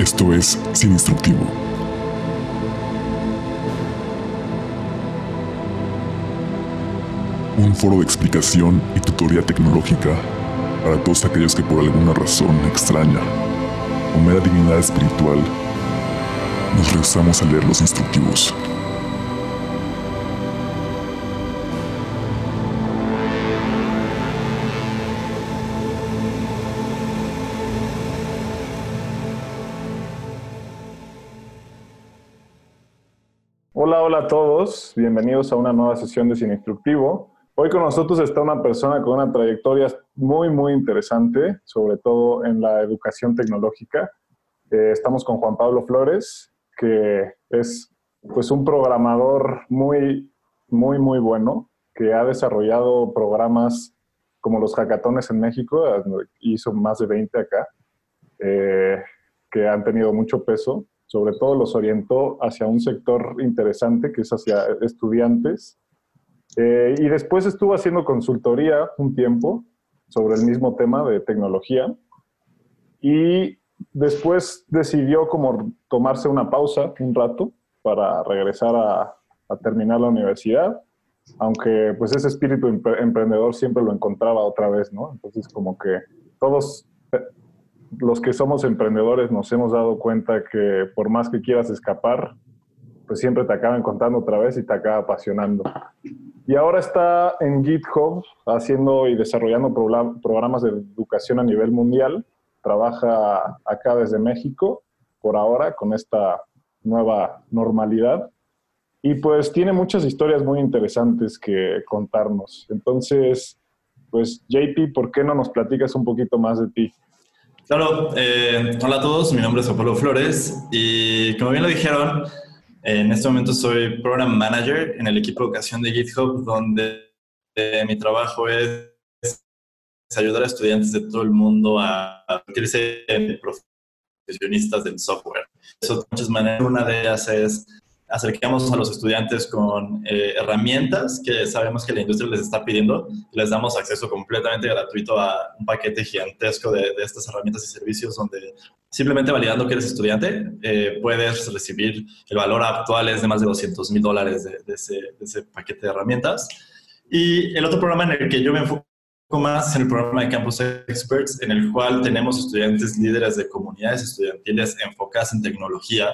Esto es Sin Instructivo. Un foro de explicación y tutoría tecnológica para todos aquellos que por alguna razón extraña o mera dignidad espiritual nos rehusamos a leer los instructivos. A todos. Bienvenidos a una nueva sesión de Sin Instructivo. Hoy con nosotros está una persona con una trayectoria muy, muy interesante, sobre todo en la educación tecnológica. Eh, estamos con Juan Pablo Flores, que es pues un programador muy, muy, muy bueno, que ha desarrollado programas como los hackatones en México, hizo más de 20 acá, eh, que han tenido mucho peso sobre todo los orientó hacia un sector interesante que es hacia estudiantes. Eh, y después estuvo haciendo consultoría un tiempo sobre el mismo tema de tecnología. Y después decidió como tomarse una pausa un rato para regresar a, a terminar la universidad, aunque pues ese espíritu emprendedor siempre lo encontraba otra vez, ¿no? Entonces como que todos los que somos emprendedores nos hemos dado cuenta que por más que quieras escapar, pues siempre te acaban contando otra vez y te acaba apasionando. Y ahora está en GitHub haciendo y desarrollando programas de educación a nivel mundial. Trabaja acá desde México por ahora con esta nueva normalidad. Y pues tiene muchas historias muy interesantes que contarnos. Entonces, pues JP, ¿por qué no nos platicas un poquito más de ti? Claro, eh, hola a todos, mi nombre es Pablo Flores y como bien lo dijeron, en este momento soy Program Manager en el equipo de educación de GitHub, donde eh, mi trabajo es, ayudar a estudiantes de todo el mundo a convertirse en profesionistas del software. Eso de muchas maneras, una de ellas es acercamos a los estudiantes con eh, herramientas que sabemos que la industria les está pidiendo. Les damos acceso completamente gratuito a un paquete gigantesco de, estas herramientas y servicios donde simplemente validando que eres estudiante eh, puedes recibir el valor actual es de más de 200 mil dólares de, ese, paquete de herramientas. Y el otro programa en el que yo me enfoco más en el programa de Campus Experts, en el cual tenemos estudiantes líderes de comunidades estudiantiles enfocadas en tecnología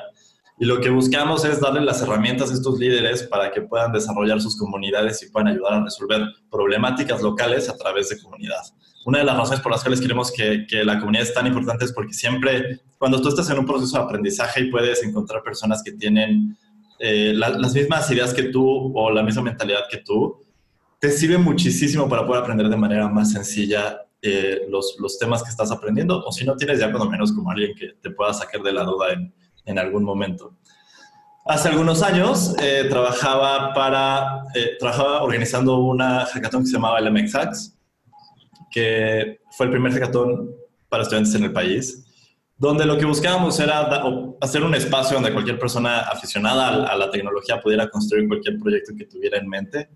y lo que buscamos es darle las herramientas a estos líderes para que puedan desarrollar sus comunidades y puedan ayudar a resolver problemáticas locales a través de comunidad. Una de las razones por las cuales queremos que, que la comunidad es tan importante es porque siempre, cuando tú estás en un proceso de aprendizaje y puedes encontrar personas que tienen eh, las mismas ideas que tú o la misma mentalidad que tú, te sirve muchísimo para poder aprender de manera más sencilla eh, los, los temas que estás aprendiendo, o si no tienes ya cuando menos como alguien que te pueda sacar de la duda en, en algún momento. Hace algunos años eh, trabajaba, para, eh, trabajaba organizando una hackathon que se llamaba el MX Hacks, que fue el primer hackathon para estudiantes en el país, donde lo que buscábamos era hacer un espacio donde cualquier persona aficionada a, a la tecnología pudiera construir cualquier proyecto que tuviera en mente.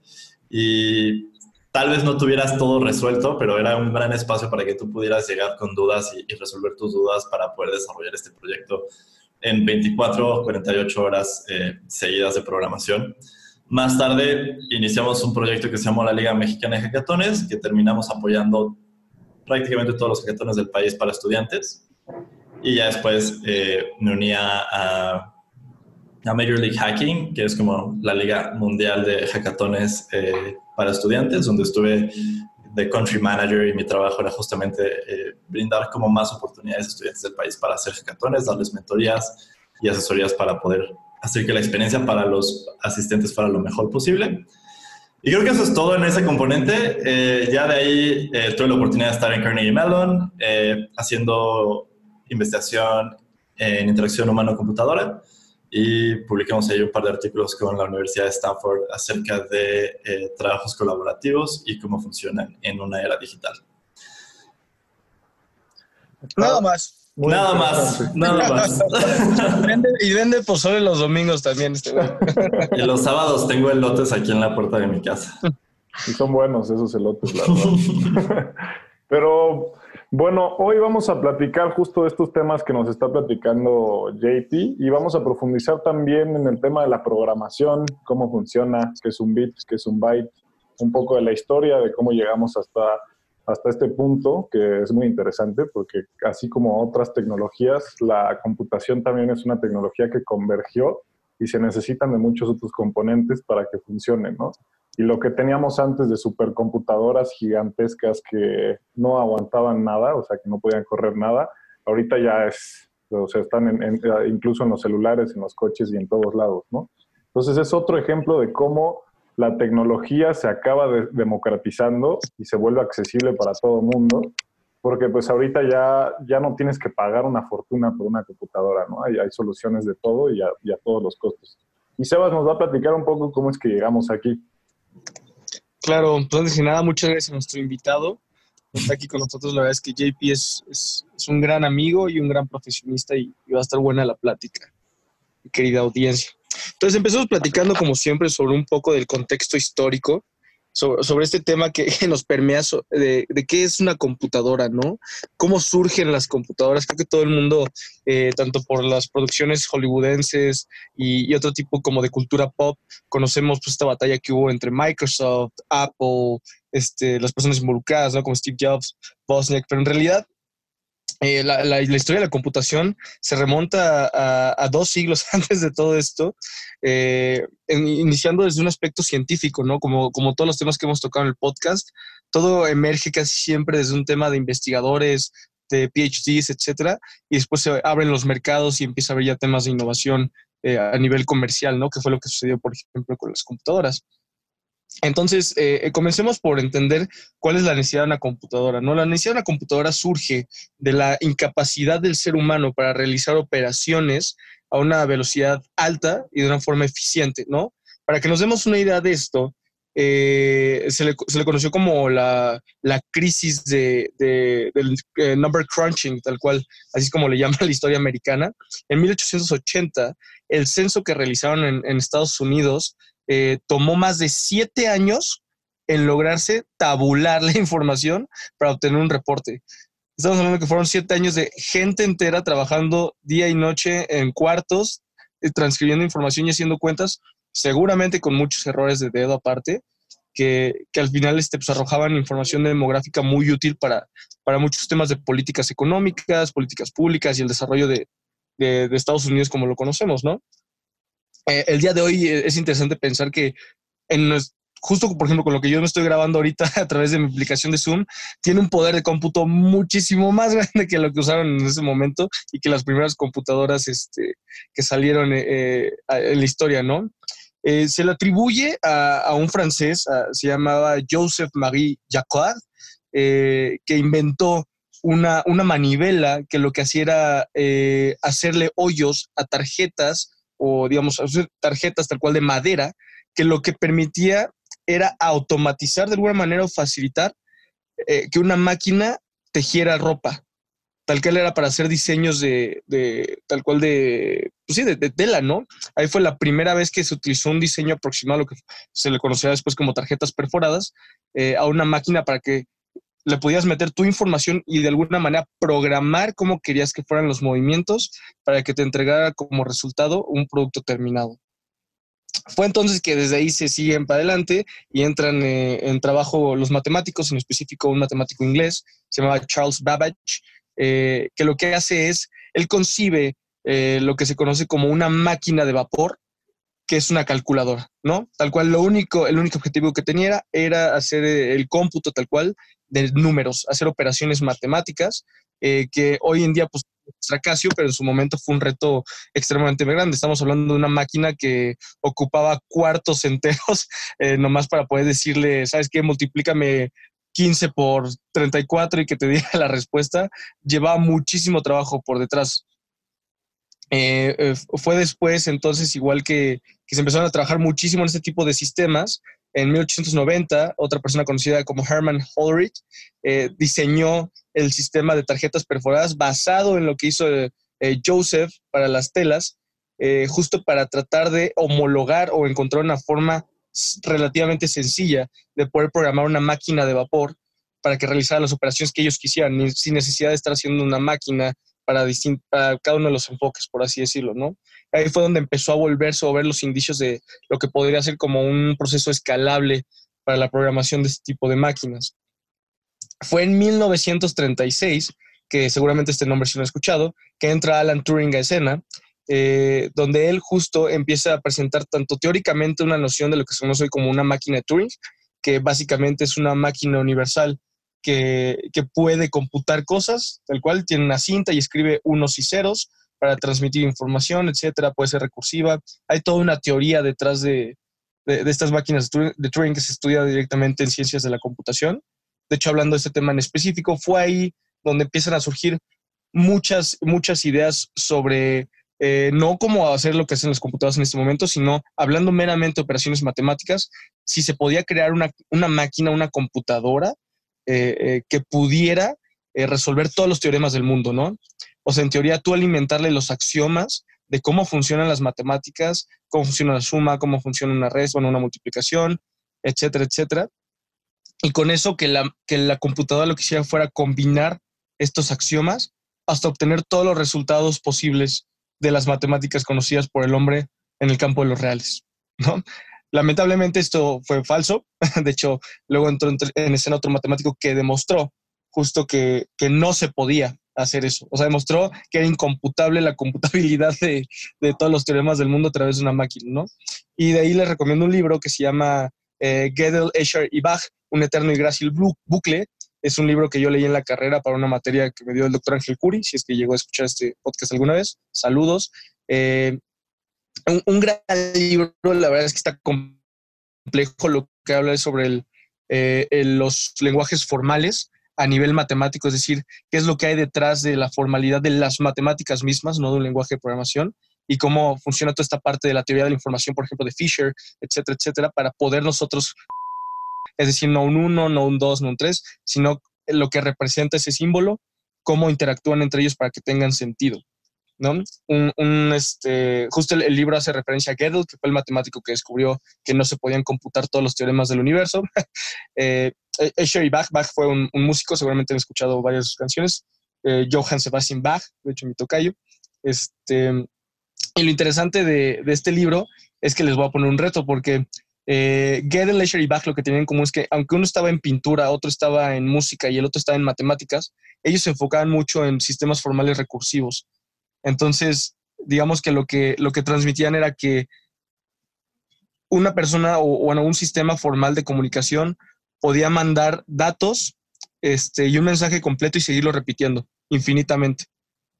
Y tal vez no tuvieras todo resuelto, pero era un gran espacio para que tú pudieras llegar con dudas y, y resolver tus dudas para poder desarrollar este proyecto en 24 o 48 horas eh, seguidas de programación. Más tarde iniciamos un proyecto que se llamó la Liga Mexicana de Hackatones, que terminamos apoyando prácticamente todos los hackatones del país para estudiantes. Y ya después eh, me unía a, a, Major League Hacking, que es como la liga mundial de hackatones eh, para estudiantes, donde estuve de country manager y mi trabajo era justamente eh, brindar como más oportunidades a estudiantes del país para hacer hackatones, darles mentorías y asesorías para poder hacer que la experiencia para los asistentes fuera lo mejor posible. Y creo que eso es todo en ese componente. Eh, ya de ahí eh, tuve la oportunidad de estar en Carnegie Mellon haciendo investigación en interacción humano-computadora y publicamos ahí un par de artículos con la Universidad de Stanford acerca de eh, trabajos colaborativos y cómo funcionan en una era digital. Nada más. nada más, nada más. y vende pozole los domingos también. Este y los sábados tengo elotes aquí en la puerta de mi casa. Y son buenos esos elotes, la verdad. Pero bueno, hoy vamos a platicar justo de estos temas que nos está platicando JP y vamos a profundizar también en el tema de la programación, cómo funciona, qué es un bit, qué es un byte, un poco de la historia, de cómo llegamos hasta, hasta este punto, que es muy interesante porque así como otras tecnologías, la computación también es una tecnología que convergió y se necesitan de muchos otros componentes para que funcione, ¿no? Y lo que teníamos antes de supercomputadoras gigantescas que no aguantaban nada, o sea, que no podían correr nada, ahorita ya es, o sea, están incluso en los celulares, en los coches y en todos lados, ¿no? Entonces es otro ejemplo de cómo la tecnología se acaba democratizando y se vuelve accesible para todo el mundo, porque pues ahorita ya, ya no tienes que pagar una fortuna por una computadora, ¿no? Hay, hay soluciones de todo y a, y a todos los costos. Y Sebas nos va a platicar un poco cómo es que llegamos aquí. Claro, pues antes nada, muchas gracias a nuestro invitado. Está aquí con nosotros. La verdad es que JP es, es, un gran amigo y un gran profesionista y, y, va a estar buena la plática, querida audiencia. Entonces empezamos platicando, como siempre, sobre un poco del contexto histórico sobre, este tema que, nos permea de, qué es una computadora, ¿no? ¿Cómo surgen las computadoras? Creo que todo el mundo, eh, tanto por las producciones hollywoodenses y, otro tipo como de cultura pop, conocemos pues, esta batalla que hubo entre Microsoft, Apple, este, las personas involucradas, ¿no? Como Steve Jobs, Bosniak, pero en realidad eh, la, historia de la computación se remonta a, dos siglos antes de todo esto, eh, iniciando desde un aspecto científico, ¿no? Como, como todos los temas que hemos tocado en el podcast, todo emerge casi siempre desde un tema de investigadores, de PhDs, etcétera, y después se abren los mercados y empieza a haber ya temas de innovación eh, a nivel comercial, ¿no? Que fue lo que sucedió, por ejemplo, con las computadoras. Entonces, eh, eh, comencemos por entender cuál es la necesidad de una computadora. ¿no? La necesidad de una computadora surge de la incapacidad del ser humano para realizar operaciones a una velocidad alta y de una forma eficiente. ¿no? Para que nos demos una idea de esto, eh, se, le, conoció como la, crisis de, del number crunching, tal cual, así como le llama la historia americana. En 1880, el censo que realizaron en Estados Unidos eh, tomó más de siete años en lograrse tabular la información para obtener un reporte. Estamos hablando que fueron siete años de gente entera trabajando día y noche en cuartos, eh, transcribiendo información y haciendo cuentas, seguramente con muchos errores de dedo aparte, que, al final este, pues, arrojaban información demográfica muy útil para, muchos temas de políticas económicas, políticas públicas y el desarrollo de, de Estados Unidos como lo conocemos, ¿no? Eh, el día de hoy eh, es interesante pensar que justo por ejemplo con lo que yo me estoy grabando ahorita a través de mi aplicación de Zoom, tiene un poder de cómputo muchísimo más grande que lo que usaron en ese momento y que las primeras computadoras este, que salieron eh, en la historia, ¿no? se le atribuye a, un francés, se llamaba Joseph Marie Jacquard, que inventó una, una, manivela que lo que hacía era hacerle hoyos a tarjetas o digamos tarjetas tal cual de madera, que lo que permitía era automatizar de alguna manera o facilitar eh, que una máquina tejiera ropa. Tal cual era para hacer diseños de, tal cual de, pues sí, de, tela, ¿no? Ahí fue la primera vez que se utilizó un diseño aproximado, lo que se le conocía después como tarjetas perforadas, eh, a una máquina para que le podías meter tu información y de alguna manera programar cómo querías que fueran los movimientos para que te entregara como resultado un producto terminado. Fue entonces que desde ahí se siguen para adelante y entran eh, en trabajo los matemáticos, en específico un matemático inglés, se llamaba Charles Babbage, eh, que lo que hace es, él concibe eh, lo que se conoce como una máquina de vapor, que es una calculadora, ¿no? Tal cual, lo único, el único objetivo que tenía era hacer el cómputo tal cual de números, hacer operaciones matemáticas, eh, que hoy en día pues fracaso, pero en su momento fue un reto extremadamente grande. Estamos hablando de una máquina que ocupaba cuartos enteros, eh, nomás para poder decirle, ¿sabes qué? Multiplícame 15 por 34 y que te diga la respuesta. Llevaba muchísimo trabajo por detrás. Eh, fue después, entonces, igual que, que se empezaron a trabajar muchísimo en este tipo de sistemas, en 1890, otra persona conocida como Herman Hollerith eh, diseñó el sistema de tarjetas perforadas basado en lo que hizo eh, Joseph para las telas, eh, justo para tratar de homologar o encontrar una forma relativamente sencilla de poder programar una máquina de vapor para que realizara las operaciones que ellos quisieran, sin necesidad de estar haciendo una máquina para, para cada uno de los enfoques, por así decirlo, ¿no? Ahí fue donde empezó a volverse a ver los indicios de lo que podría ser como un proceso escalable para la programación de este tipo de máquinas. Fue en 1936, que seguramente este nombre sí lo he escuchado, que entra Alan Turing a escena, eh, donde él justo empieza a presentar tanto teóricamente una noción de lo que se conoce como una máquina de Turing, que básicamente es una máquina universal que, que, puede computar cosas, tal cual tiene una cinta y escribe unos y ceros para transmitir información, etcétera, puede ser recursiva. Hay toda una teoría detrás de, estas máquinas de Turing que se estudia directamente en ciencias de la computación. De hecho, hablando de este tema en específico, fue ahí donde empiezan a surgir muchas, muchas ideas sobre eh, no cómo hacer lo que hacen los computadores en este momento, sino hablando meramente de operaciones matemáticas, si se podía crear una, una máquina, una computadora eh, eh, que pudiera resolver todos los teoremas del mundo, ¿no? O sea, en teoría, tú alimentarle los axiomas de cómo funcionan las matemáticas, cómo funciona la suma, cómo funciona una resta, bueno, una multiplicación, etcétera, etcétera. Y con eso que la, que la computadora lo que hiciera fuera combinar estos axiomas hasta obtener todos los resultados posibles de las matemáticas conocidas por el hombre en el campo de los reales. Lamentablemente esto fue falso. De hecho, luego entró en escena otro matemático que demostró justo que, que no se podía hacer eso. O sea, demostró que era incomputable la computabilidad de, de, todos los teoremas del mundo a través de una máquina, ¿no? Y de ahí les recomiendo un libro que se llama eh, Gödel, Escher y Bach, un eterno y grácil bucle. Es un libro que yo leí en la carrera para una materia que me dio el doctor Ángel Curi, si es que llegó a escuchar este podcast alguna vez. Saludos. Eh, un, gran libro, la verdad es que está complejo lo que habla sobre el, eh, los lenguajes formales a nivel matemático, es decir, qué es lo que hay detrás de la formalidad de las matemáticas mismas, no de un lenguaje de programación, y cómo funciona toda esta parte de la teoría de la información, por ejemplo, de Fisher, etcétera, etcétera, para poder nosotros, es decir, no un 1, no un 2, no un 3, sino lo que representa ese símbolo, cómo interactúan entre ellos para que tengan sentido. ¿no? Un, este, justo el, libro hace referencia a Gödel, que fue el matemático que descubrió que no se podían computar todos los teoremas del universo. eh, Escher y Bach, Bach fue un, músico, seguramente han escuchado varias de sus canciones. Eh, Johann Sebastian Bach, de hecho mi tocayo. Este, y lo interesante de, este libro es que les voy a poner un reto, porque eh, Escher y Bach lo que tenían en común es que aunque uno estaba en pintura, otro estaba en música y el otro estaba en matemáticas, ellos se enfocaban mucho en sistemas formales recursivos. Entonces, digamos que lo que, lo que transmitían era que una persona o, bueno, un sistema formal de comunicación podía mandar datos este, y un mensaje completo y seguirlo repitiendo infinitamente.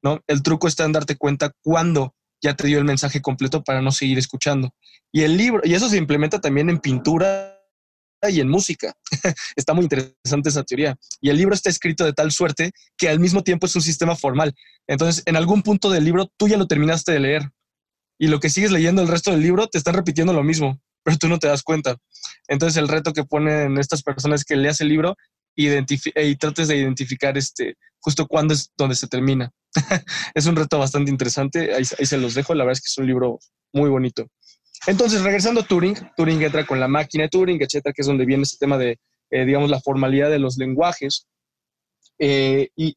¿no? El truco está en darte cuenta cuándo ya te dio el mensaje completo para no seguir escuchando. Y el libro, y eso se implementa también en pintura y en música. está muy interesante esa teoría. Y el libro está escrito de tal suerte que al mismo tiempo es un sistema formal. Entonces, en algún punto del libro tú ya lo terminaste de leer. Y lo que sigues leyendo el resto del libro te están repitiendo lo mismo, pero tú no te das cuenta. Entonces, el reto que ponen estas personas es que leas el libro y trates de identificar este, justo cuándo es donde se termina. es un reto bastante interesante. Ahí, ahí se los dejo. La verdad es que es un libro muy bonito. Entonces, regresando a Turing, Turing entra con la máquina de Turing, etcétera, que es donde viene ese tema de, eh, digamos, la formalidad de los lenguajes. Eh, y,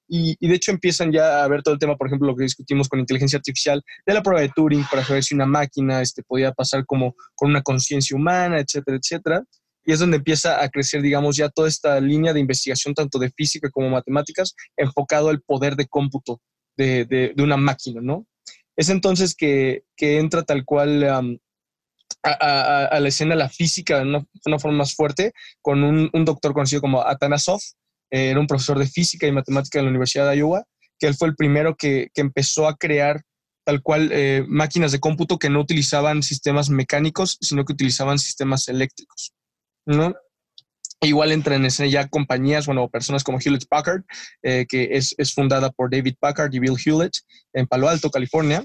de hecho empiezan ya a ver todo el tema, por ejemplo, lo que discutimos con inteligencia artificial, de la prueba de Turing para saber si una máquina este, podía pasar como con una conciencia humana, etcétera, etcétera. Y es donde empieza a crecer, digamos, ya toda esta línea de investigación, tanto de física como matemáticas, enfocado al poder de cómputo de, de, una máquina, ¿no? Es entonces que, que entra tal cual a, la escena la física de una, forma más fuerte con un, doctor conocido como Atanasov, eh, era un profesor de física y matemática de la Universidad de Iowa, que él fue el primero que, empezó a crear tal cual eh, máquinas de cómputo que no utilizaban sistemas mecánicos, sino que utilizaban sistemas eléctricos. ¿no? Igual entran en escena ya compañías, bueno, personas como Hewlett Packard, eh, que es, es, fundada por David Packard y Bill Hewlett en Palo Alto, California,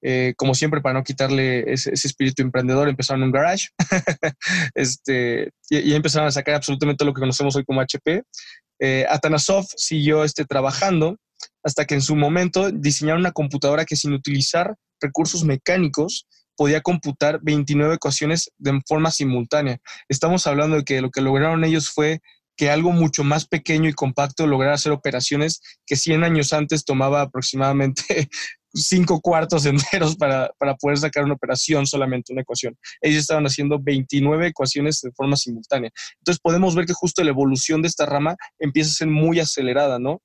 eh, como siempre, para no quitarle ese, espíritu emprendedor, empezaron un garage este, y, empezaron a sacar absolutamente lo que conocemos hoy como HP. Eh, Atanasov siguió este, trabajando hasta que en su momento diseñaron una computadora que sin utilizar recursos mecánicos podía computar 29 ecuaciones de forma simultánea. Estamos hablando de que lo que lograron ellos fue que algo mucho más pequeño y compacto lograra hacer operaciones que 100 años antes tomaba aproximadamente cinco cuartos enteros para, para, poder sacar una operación solamente, una ecuación. Ellos estaban haciendo 29 ecuaciones de forma simultánea. Entonces podemos ver que justo la evolución de esta rama empieza a ser muy acelerada, ¿no?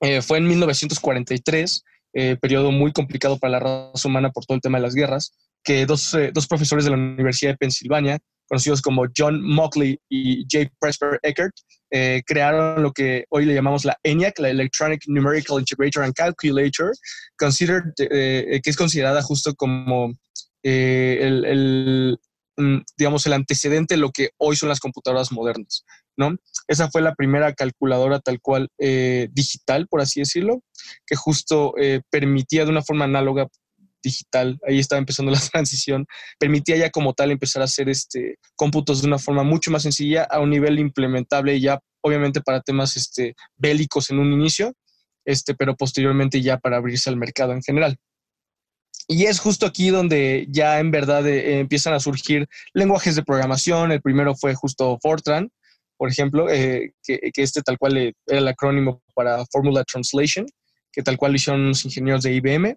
Eh, fue en 1943, eh, periodo muy complicado para la raza humana por todo el tema de las guerras, que dos, eh, dos profesores de la Universidad de Pensilvania, conocidos como John Mockley y J. Presper Eckert, eh, crearon lo que hoy le llamamos la ENIAC, la Electronic Numerical Integrator and Calculator, considered, eh, que es considerada justo como eh, el, mm, digamos, el antecedente de lo que hoy son las computadoras modernas, ¿no? Esa fue la primera calculadora tal cual digital, por así decirlo, que justo permitía de una forma análoga digital, ahí estaba empezando la transición, permitía ya como tal empezar a hacer este, cómputos de una forma mucho más sencilla a un nivel implementable ya obviamente para temas este, bélicos en un inicio, este, pero posteriormente ya para abrirse al mercado en general. Y es justo aquí donde ya en verdad eh, empiezan a surgir lenguajes de programación. El primero fue justo Fortran, por ejemplo, eh, que, este tal cual era el acrónimo para Formula Translation, que tal cual lo hicieron los ingenieros de IBM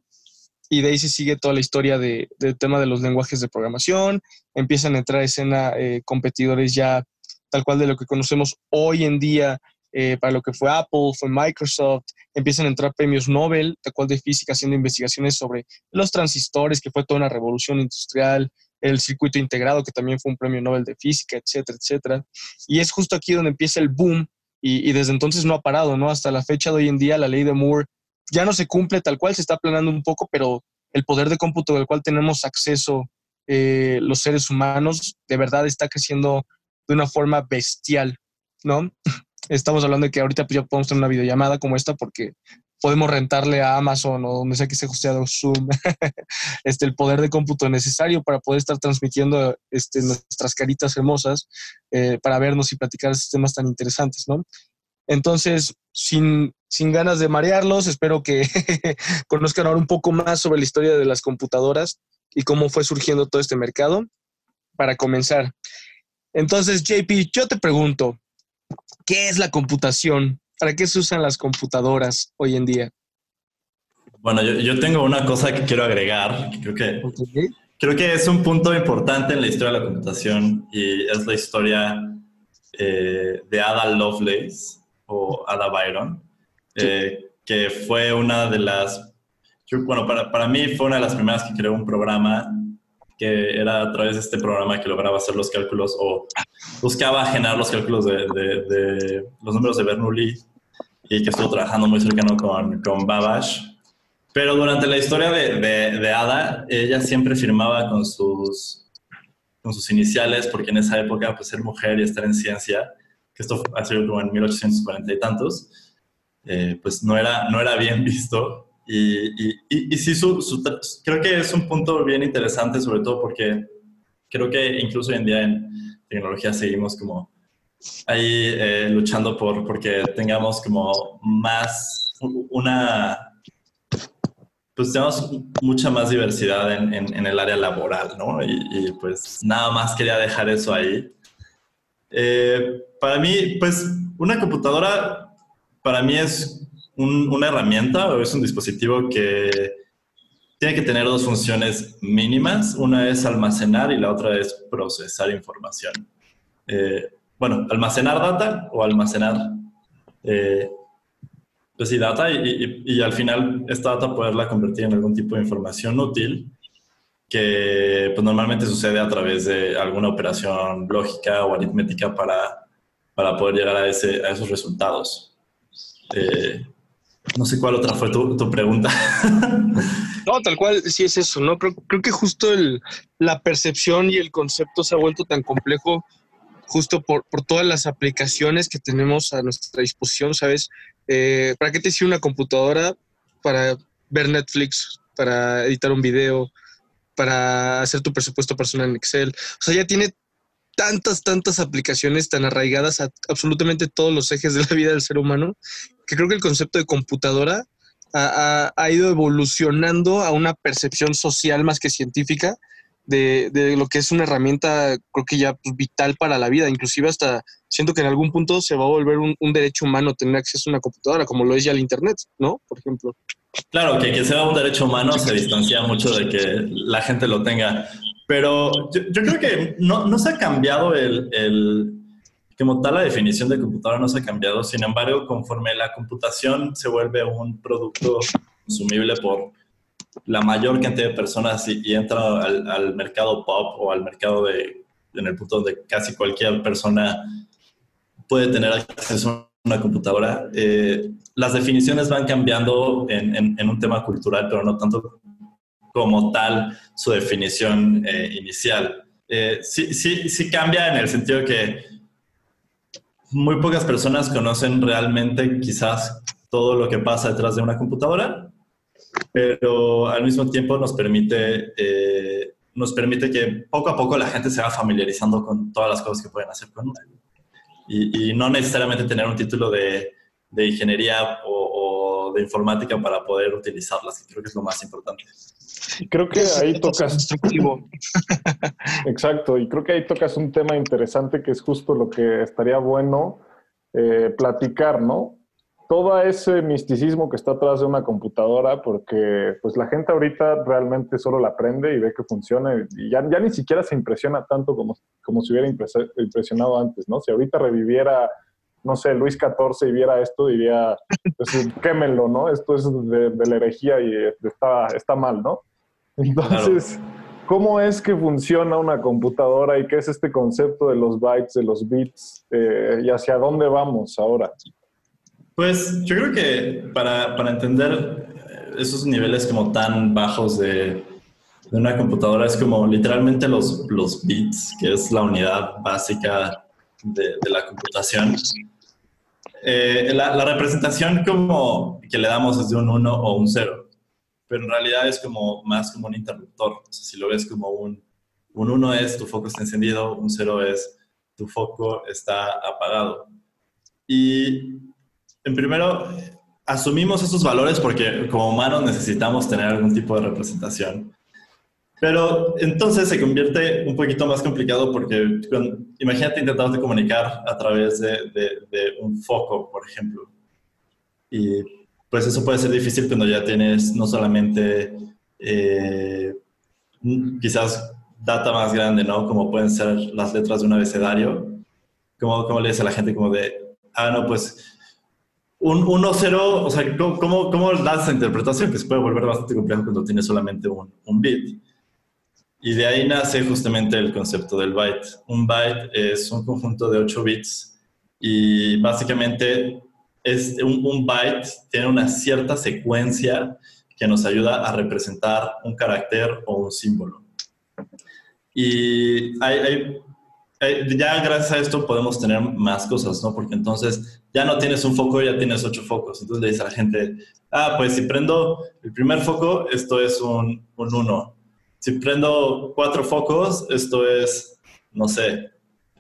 y de ahí se sigue toda la historia de, del tema de los lenguajes de programación, empiezan a entrar a escena eh, competidores ya tal cual de lo que conocemos hoy en día eh, para lo que fue Apple, fue Microsoft, empiezan a entrar premios Nobel, tal cual de física, haciendo investigaciones sobre los transistores, que fue toda una revolución industrial, el circuito integrado, que también fue un premio Nobel de física, etcétera, etcétera. Y es justo aquí donde empieza el boom y, y desde entonces no ha parado, ¿no? Hasta la fecha de hoy en día, la ley de Moore ya no se cumple tal cual, se está planeando un poco, pero el poder de cómputo del cual tenemos acceso eh, los seres humanos de verdad está creciendo de una forma bestial, ¿no? Estamos hablando de que ahorita pues, ya podemos tener una videollamada como esta porque podemos rentarle a Amazon o donde sea que esté hosteado Zoom este, el poder de cómputo necesario para poder estar transmitiendo este, nuestras caritas hermosas eh, para vernos y platicar temas tan interesantes, ¿no? Entonces, sin, sin ganas de marearlos, espero que conozcan ahora un poco más sobre la historia de las computadoras y cómo fue surgiendo todo este mercado. Para comenzar, entonces, JP, yo te pregunto, ¿qué es la computación? ¿Para qué se usan las computadoras hoy en día? Bueno, yo, tengo una cosa que quiero agregar, creo que, creo que es un punto importante en la historia de la computación y es la historia eh, de Ada Lovelace o Ada Byron, eh, que fue una de las, bueno, para, para mí fue una de las primeras que creó un programa que era a través de este programa que lograba hacer los cálculos o buscaba generar los cálculos de, de, los números de Bernoulli y que estuvo trabajando muy cercano con, con Babbage. Pero durante la historia de, de, Ada, ella siempre firmaba con sus, con sus iniciales, porque en esa época, pues ser mujer y estar en ciencia que esto ha sido como en 1840 y tantos, eh, pues no era, no era bien visto. Y, y, y, sí, su, creo que es un punto bien interesante, sobre todo porque creo que incluso hoy en día en tecnología seguimos como ahí eh, luchando por porque tengamos como más una pues tenemos mucha más diversidad en, en, en el área laboral, ¿no? Y, pues nada más quería dejar eso ahí. Eh, para mí, pues una computadora para mí es una herramienta o es un dispositivo que tiene que tener dos funciones mínimas. Una es almacenar y la otra es procesar información. Eh, bueno, almacenar data o almacenar eh, pues sí, data y, y, al final esta data poderla convertir en algún tipo de información útil que pues, normalmente sucede a través de alguna operación lógica o aritmética para para poder llegar a, ese, a esos resultados. Eh, no sé cuál otra fue tu, tu pregunta. no, tal cual, sí es eso, ¿no? Creo, creo que justo el, la percepción y el concepto se ha vuelto tan complejo justo por, por todas las aplicaciones que tenemos a nuestra disposición, ¿sabes? Eh, ¿Para qué te sirve una computadora? Para ver Netflix, para editar un video, para hacer tu presupuesto personal en Excel. O sea, ya tiene tantas, tantas aplicaciones tan arraigadas a absolutamente todos los ejes de la vida del ser humano, que creo que el concepto de computadora ha, ido evolucionando a una percepción social más que científica, de, de, lo que es una herramienta, creo que ya vital para la vida. Inclusive hasta siento que en algún punto se va a volver un, un derecho humano tener acceso a una computadora, como lo es ya el Internet, ¿no? Por ejemplo. Claro, que que sea un derecho humano se distancia mucho de que la gente lo tenga. Pero yo, yo creo que no, no, se ha cambiado el, el, como tal la definición de computadora no se ha cambiado. Sin embargo, conforme la computación se vuelve un producto consumible por la mayor cantidad de personas y, y entra al, al, mercado pop o al mercado de, en el punto donde casi cualquier persona puede tener acceso a una computadora, eh, las definiciones van cambiando en, un tema cultural, pero no tanto como tal su definición eh, inicial. Eh, sí, sí, sí cambia en el sentido que muy pocas personas conocen realmente quizás todo lo que pasa detrás de una computadora, pero al mismo tiempo nos permite, eh, nos permite que poco a poco la gente se va familiarizando con todas las cosas que pueden hacer con una. Y, y no necesariamente tener un título de, de ingeniería o, o, de informática para poder utilizarlas, que creo que es lo más importante. Creo que ahí tocas... Exacto, y creo que ahí tocas un tema interesante que es justo lo que estaría bueno eh, platicar, ¿no? Todo ese misticismo que está atrás de una computadora, porque pues la gente ahorita realmente solo la aprende y ve que funciona y ya, ya ni siquiera se impresiona tanto como, como se hubiera impresionado antes, ¿no? Si ahorita reviviera no sé, Luis XIV y viera esto, diría, pues quémenlo, ¿no? Esto es de, de la herejía y está, está mal, ¿no? Entonces, claro. ¿cómo es que funciona una computadora y qué es este concepto de los bytes, de los bits eh, y hacia dónde vamos ahora? Pues yo creo que para, para entender esos niveles como tan bajos de, de, una computadora es como literalmente los, los bits, que es la unidad básica de, de la computación. Eh, la, la, representación como que le damos es de un 1 o un 0 pero en realidad es como más como un interruptor. O sea, si lo ves como un, un 1 es tu foco está encendido, un 0 es tu foco está apagado. Y en primero, asumimos esos valores porque como humanos necesitamos tener algún tipo de representación. Pero entonces se convierte un poquito más complicado porque con, imagínate intentando comunicar a través de, de, de un foco, por ejemplo. Y pues eso puede ser difícil cuando ya tienes no solamente eh, quizás data más grande, ¿no? Como pueden ser las letras de un abecedario. ¿Cómo, cómo le dice a la gente como de, ah, no, pues un 1-0, o sea, ¿cómo, cómo, das esa interpretación? Que se puede volver bastante complejo cuando tienes solamente un, un bit. Y de ahí nace justamente el concepto del byte. Un byte es un conjunto de 8 bits y básicamente es un, byte tiene una cierta secuencia que nos ayuda a representar un carácter o un símbolo. Y hay, hay, ya gracias a esto podemos tener más cosas, ¿no? Porque entonces ya no tienes un foco, ya tienes ocho focos. Entonces le dice a la gente, ah, pues si prendo el primer foco, esto es un, un uno. Si prendo cuatro focos, esto es, no sé,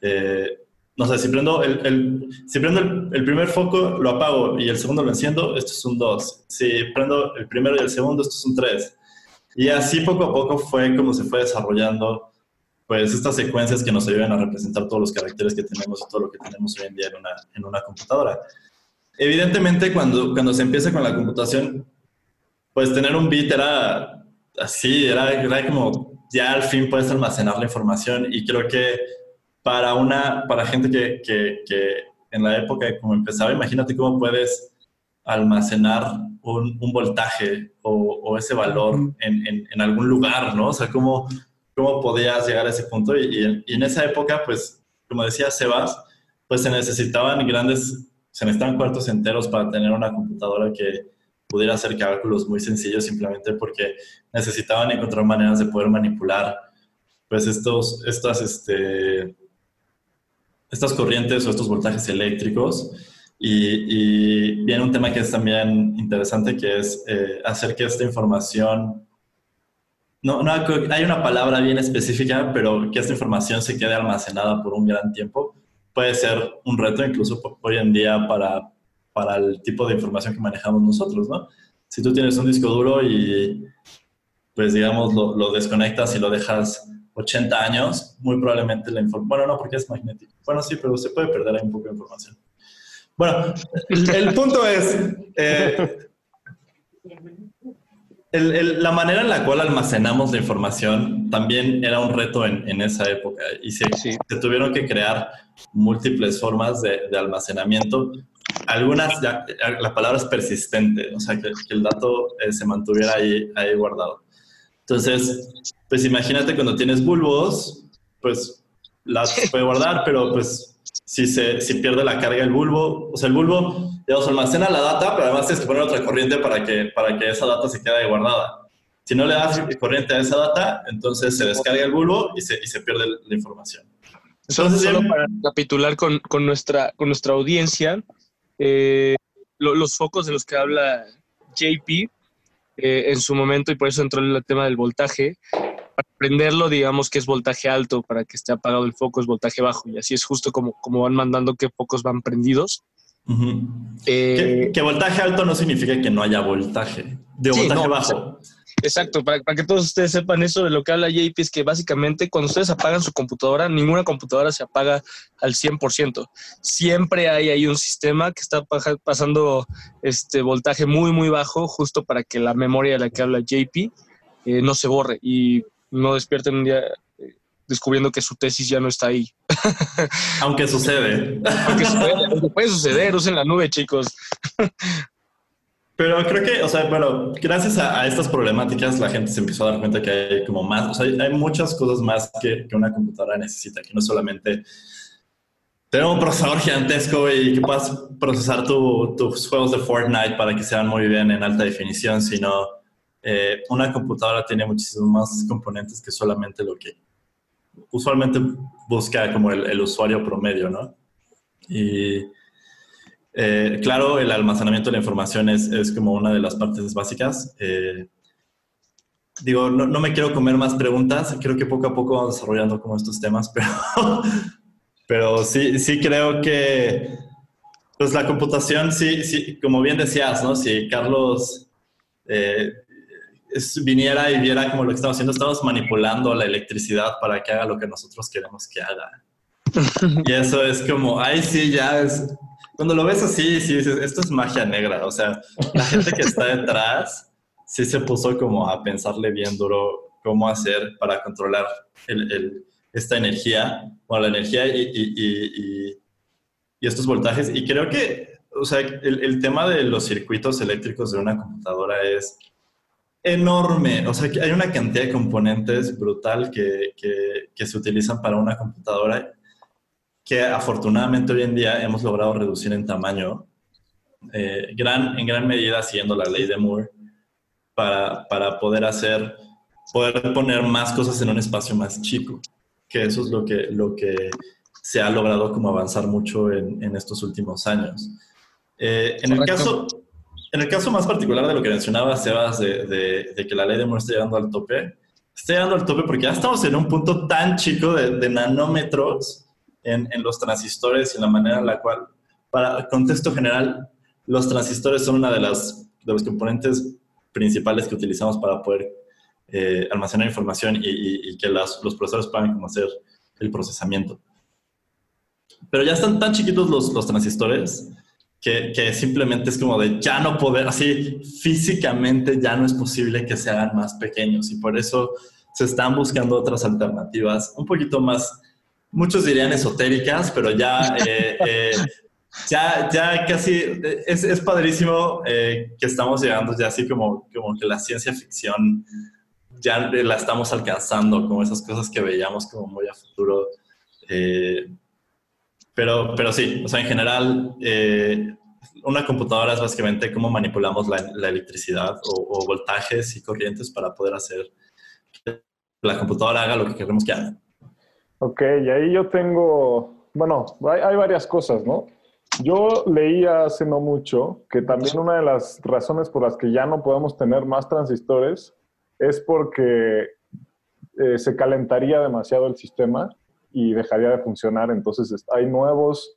eh, no sé, si prendo, el, el si prendo el, el, primer foco, lo apago y el segundo lo enciendo, esto es un 2. Si prendo el primero y el segundo, esto es un 3. Y así poco a poco fue como se fue desarrollando pues estas secuencias que nos ayudan a representar todos los caracteres que tenemos y todo lo que tenemos hoy en día en una, en una computadora. Evidentemente, cuando, cuando se empieza con la computación, pues tener un bit era así, era, era como ya al fin puedes almacenar la información y creo que para, una, para gente que, que, que en la época como empezaba, imagínate cómo puedes almacenar un, un voltaje o, o, ese valor en, en, en, algún lugar, ¿no? O sea, cómo, cómo podías llegar a ese punto. Y, y, en, esa época, pues, como decía Sebas, pues se necesitaban grandes, se necesitaban cuartos enteros para tener una computadora que pudiera hacer cálculos muy sencillos simplemente porque necesitaban encontrar maneras de poder manipular pues estos, estas, este, estas corrientes o estos voltajes eléctricos. Y, y, viene un tema que es también interesante, que es eh, hacer que esta información, no, no, hay una palabra bien específica, pero que esta información se quede almacenada por un gran tiempo, puede ser un reto incluso hoy en día para, para el tipo de información que manejamos nosotros, ¿no? Si tú tienes un disco duro y, pues digamos, lo, desconectas y lo dejas 80 años, muy probablemente la información, bueno, no porque es magnético. Bueno, sí, pero se puede perder ahí un poco de información. Bueno, el, punto es, eh, la manera en la cual almacenamos la información también era un reto en, esa época y se, se, tuvieron que crear múltiples formas de, almacenamiento. Algunas, la palabra es persistente, o sea, que, el dato eh, se mantuviera ahí, ahí guardado. Entonces, pues imagínate cuando tienes bulbos, pues las puede guardar, pero pues si, se, si pierde la carga el bulbo, o sea, el bulbo, digamos, almacena la data, pero además tienes que poner otra corriente para que, para que esa data se quede guardada. Si no le das corriente a esa data, entonces se descarga el bulbo y se, y se pierde la información. Entonces, solo para recapitular con, con, nuestra, con nuestra audiencia, eh, los focos de los que habla JP eh, en su momento, y por eso entró el tema del voltaje, para prenderlo, digamos que es voltaje alto, para que esté apagado el foco es voltaje bajo, y así es justo como, como van mandando qué focos van prendidos. Eh, que, voltaje alto no significa que no haya voltaje, de voltaje bajo. Exacto, para, para, que todos ustedes sepan eso de lo que habla JP, es que básicamente cuando ustedes apagan su computadora, ninguna computadora se apaga al 100%. Siempre hay ahí un sistema que está pasando este voltaje muy, muy bajo, justo para que la memoria de la que habla JP eh, no se borre y no despierten un día eh, descubriendo que su tesis ya no está ahí. Aunque sucede. Aunque sucede, puede suceder, usen la nube, chicos. Pero creo que, o sea, bueno, gracias a, estas problemáticas la gente se empezó a dar cuenta que hay como más, o sea, hay muchas cosas más que, que una computadora necesita, que no solamente tener un procesador gigantesco y que puedas procesar tus juegos de Fortnite para que sean muy bien en alta definición, sino eh, una computadora tiene muchísimos más componentes que solamente lo que usualmente busca como el, el usuario promedio, ¿no? Y eh, claro, el almacenamiento de la información es, es, como una de las partes básicas. Eh, digo, no, no, me quiero comer más preguntas, creo que poco a poco vamos desarrollando como estos temas, pero, pero sí, sí creo que pues la computación, sí, sí, como bien decías, ¿no? Si Carlos eh, viniera y viera como lo que estamos haciendo, estamos manipulando la electricidad para que haga lo que nosotros queremos que haga. Y eso es como, ay, sí, ya es, cuando lo ves así, sí dices, esto es magia negra. O sea, la gente que está detrás sí se puso como a pensarle bien duro cómo hacer para controlar el, esta energía, o la energía y, y, y, estos voltajes. Y creo que, o sea, el, el, tema de los circuitos eléctricos de una computadora es enorme. O sea, que hay una cantidad de componentes brutal que, que, que se utilizan para una computadora que afortunadamente hoy en día hemos logrado reducir en tamaño, eh, gran, en gran medida siguiendo la ley de Moore, para, para, poder hacer, poder poner más cosas en un espacio más chico, que eso es lo que, lo que se ha logrado como avanzar mucho en, en estos últimos años. Eh, en, el caso, en el caso más particular de lo que mencionaba Sebas, de, de, de, que la ley de Moore está llegando al tope, está llegando al tope porque ya estamos en un punto tan chico de, nanómetros en, los transistores y en la manera en la cual, para contexto general, los transistores son una de, las, los componentes principales que utilizamos para poder eh, almacenar información y, que los procesadores puedan como hacer el procesamiento. Pero ya están tan chiquitos los transistores que, que, simplemente es como de ya no poder, así físicamente ya no es posible que se hagan más pequeños y por eso se están buscando otras alternativas un poquito más muchos dirían esotéricas, pero ya, eh, eh, ya, ya casi es, es padrísimo eh, que estamos llegando ya así como, como que la ciencia ficción ya la estamos alcanzando, como esas cosas que veíamos como muy a futuro. Pero, pero sí, o sea, en general, una computadora es básicamente cómo manipulamos la, electricidad o, o voltajes y corrientes para poder hacer que la computadora haga lo que queremos que haga. Ok, y ahí yo tengo, bueno, hay, varias cosas, ¿no? Yo leía hace no mucho que también una de las razones por las que ya no podemos tener más transistores es porque eh, se calentaría demasiado el sistema y dejaría de funcionar. Entonces hay nuevas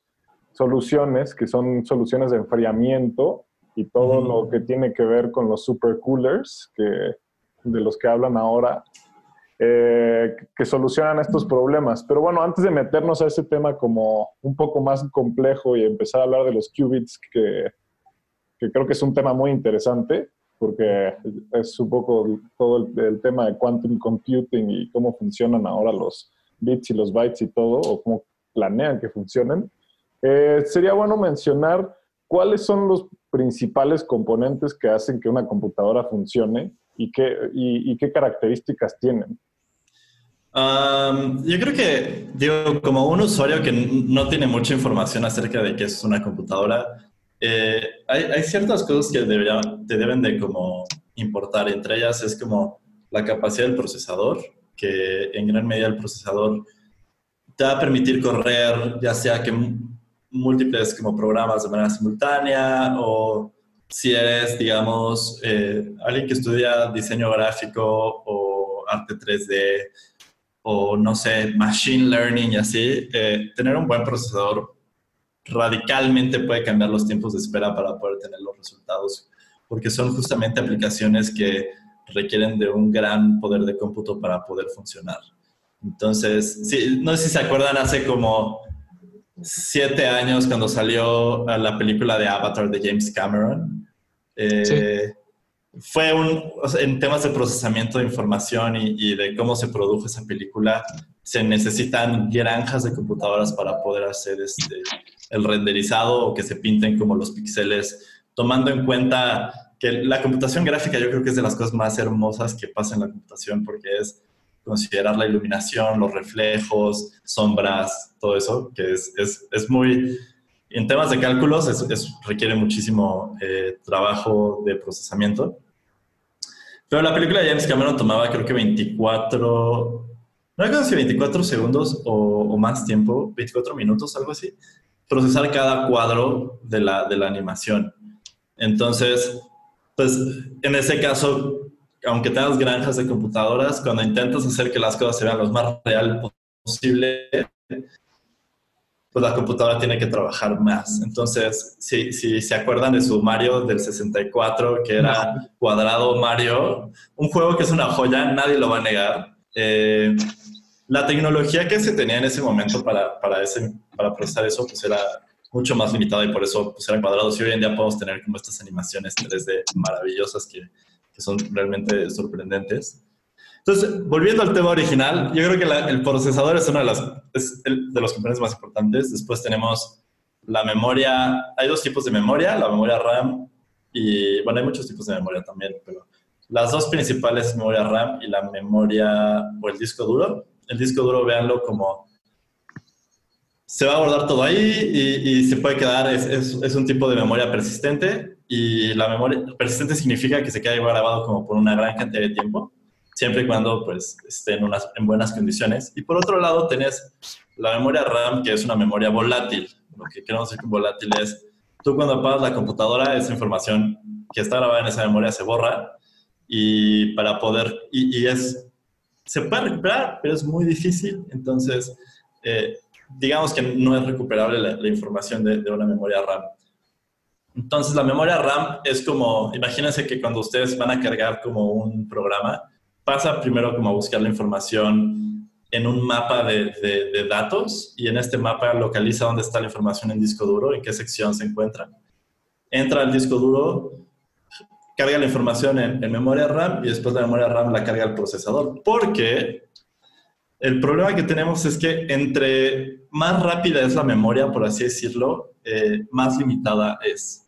soluciones que son soluciones de enfriamiento y todo lo que tiene que ver con los supercoolers que, de los que hablan ahora eh, que solucionan estos problemas. Pero bueno, antes de meternos a ese tema como un poco más complejo y empezar a hablar de los qubits, que, que creo que es un tema muy interesante, porque es un poco todo el, tema de quantum computing y cómo funcionan ahora los bits y los bytes y todo, o cómo planean que funcionen. Eh, sería bueno mencionar cuáles son los principales componentes que hacen que una computadora funcione y qué, y, qué características tienen. yo creo que, digo, como un usuario que no tiene mucha información acerca de qué es una computadora, eh, hay, hay, ciertas cosas que te deben de como importar. Entre ellas es como la capacidad del procesador, que en gran medida el procesador te va a permitir correr ya sea que múltiples como programas de manera simultánea o si eres, digamos, eh, alguien que estudia diseño gráfico o arte 3D o no sé, machine learning y así, eh, tener un buen procesador radicalmente puede cambiar los tiempos de espera para poder tener los resultados, porque son justamente aplicaciones que requieren de un gran poder de cómputo para poder funcionar. Entonces, sí, no sé si se acuerdan, hace como siete años cuando salió la película de Avatar de James Cameron. Eh, fue un, en temas de procesamiento de información y, de cómo se produjo esa película, se necesitan granjas de computadoras para poder hacer este, el renderizado o que se pinten como los píxeles, tomando en cuenta que la computación gráfica yo creo que es de las cosas más hermosas que pasa en la computación porque es considerar la iluminación, los reflejos, sombras, todo eso, que es, es, es muy... En temas de cálculos es, requiere muchísimo eh, trabajo de procesamiento. Pero la película de James Cameron tomaba creo que 24, no recuerdo si 24 segundos o, o, más tiempo, 24 minutos, algo así, procesar cada cuadro de la, de la animación. Entonces, pues en ese caso, aunque tengas granjas de computadoras, cuando intentas hacer que las cosas se vean lo más real posible, pues la computadora tiene que trabajar más. Entonces, si, si se acuerdan de su Mario del 64, que era cuadrado Mario, un juego que es una joya, nadie lo va a negar. Eh, la tecnología que se tenía en ese momento para, para, ese, para procesar eso, pues era mucho más limitada y por eso pues eran cuadrados. Y hoy en día podemos tener como estas animaciones 3D maravillosas que que son realmente sorprendentes. Entonces, volviendo al tema original, yo creo que el procesador es uno de, las, de los componentes más importantes. Después tenemos la memoria. Hay dos tipos de memoria, la memoria RAM y, bueno, hay muchos tipos de memoria también, pero las dos principales, memoria RAM y la memoria o el disco duro. El disco duro, véanlo como se va a guardar todo ahí y, se puede quedar, es, es, un tipo de memoria persistente y la memoria persistente significa que se queda grabado como por una gran cantidad de tiempo, siempre y cuando pues esté en, unas, en buenas condiciones. Y por otro lado tenés la memoria RAM, que es una memoria volátil. Lo que queremos decir con volátil es, tú cuando apagas la computadora, esa información que está grabada en esa memoria se borra y para poder, y, y es, se puede recuperar, pero es muy difícil. Entonces, eh, digamos que no es recuperable la, información de, una memoria RAM. Entonces, la memoria RAM es como, imagínense que cuando ustedes van a cargar como un programa, pasa primero como a buscar la información en un mapa de, datos y en este mapa localiza dónde está la información en disco duro, en qué sección se encuentra. Entra al disco duro, carga la información en, en memoria RAM y después la memoria RAM la carga al procesador. Porque el problema que tenemos es que entre más rápida es la memoria, por así decirlo, eh, más limitada es.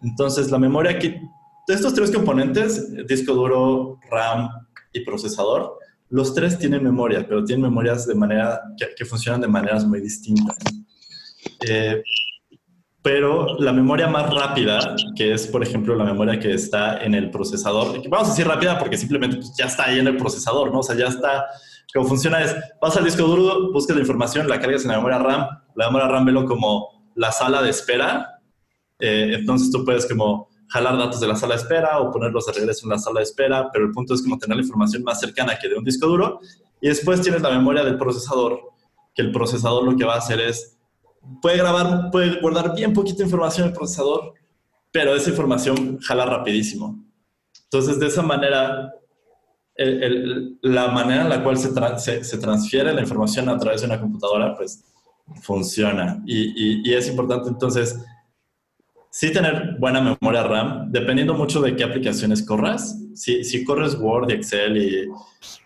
Entonces, la memoria que... De estos tres componentes, disco duro, RAM y procesador, los tres tienen memoria, pero tienen memorias de manera que, funcionan de maneras muy distintas. Eh, pero la memoria más rápida, que es, por ejemplo, la memoria que está en el procesador, vamos a decir rápida porque simplemente pues, ya está ahí en el procesador, ¿no? O sea, ya está Cómo funciona es, vas al disco duro, buscas la información, la cargas en la memoria RAM, la memoria RAM velo como la sala de espera, eh, entonces tú puedes como jalar datos de la sala de espera o ponerlos de regreso en la sala de espera, pero el punto es como tener la información más cercana que de un disco duro. Y después tienes la memoria del procesador, que el procesador lo que va a hacer es, puede grabar, puede guardar bien poquita información el procesador, pero esa información jala rapidísimo. Entonces, de esa manera, la manera en la cual se, se, transfiere la información a través de una computadora, pues funciona. Y, y, es importante entonces sí tener buena memoria RAM, dependiendo mucho de qué aplicaciones corras. Si, si corres Word y Excel y,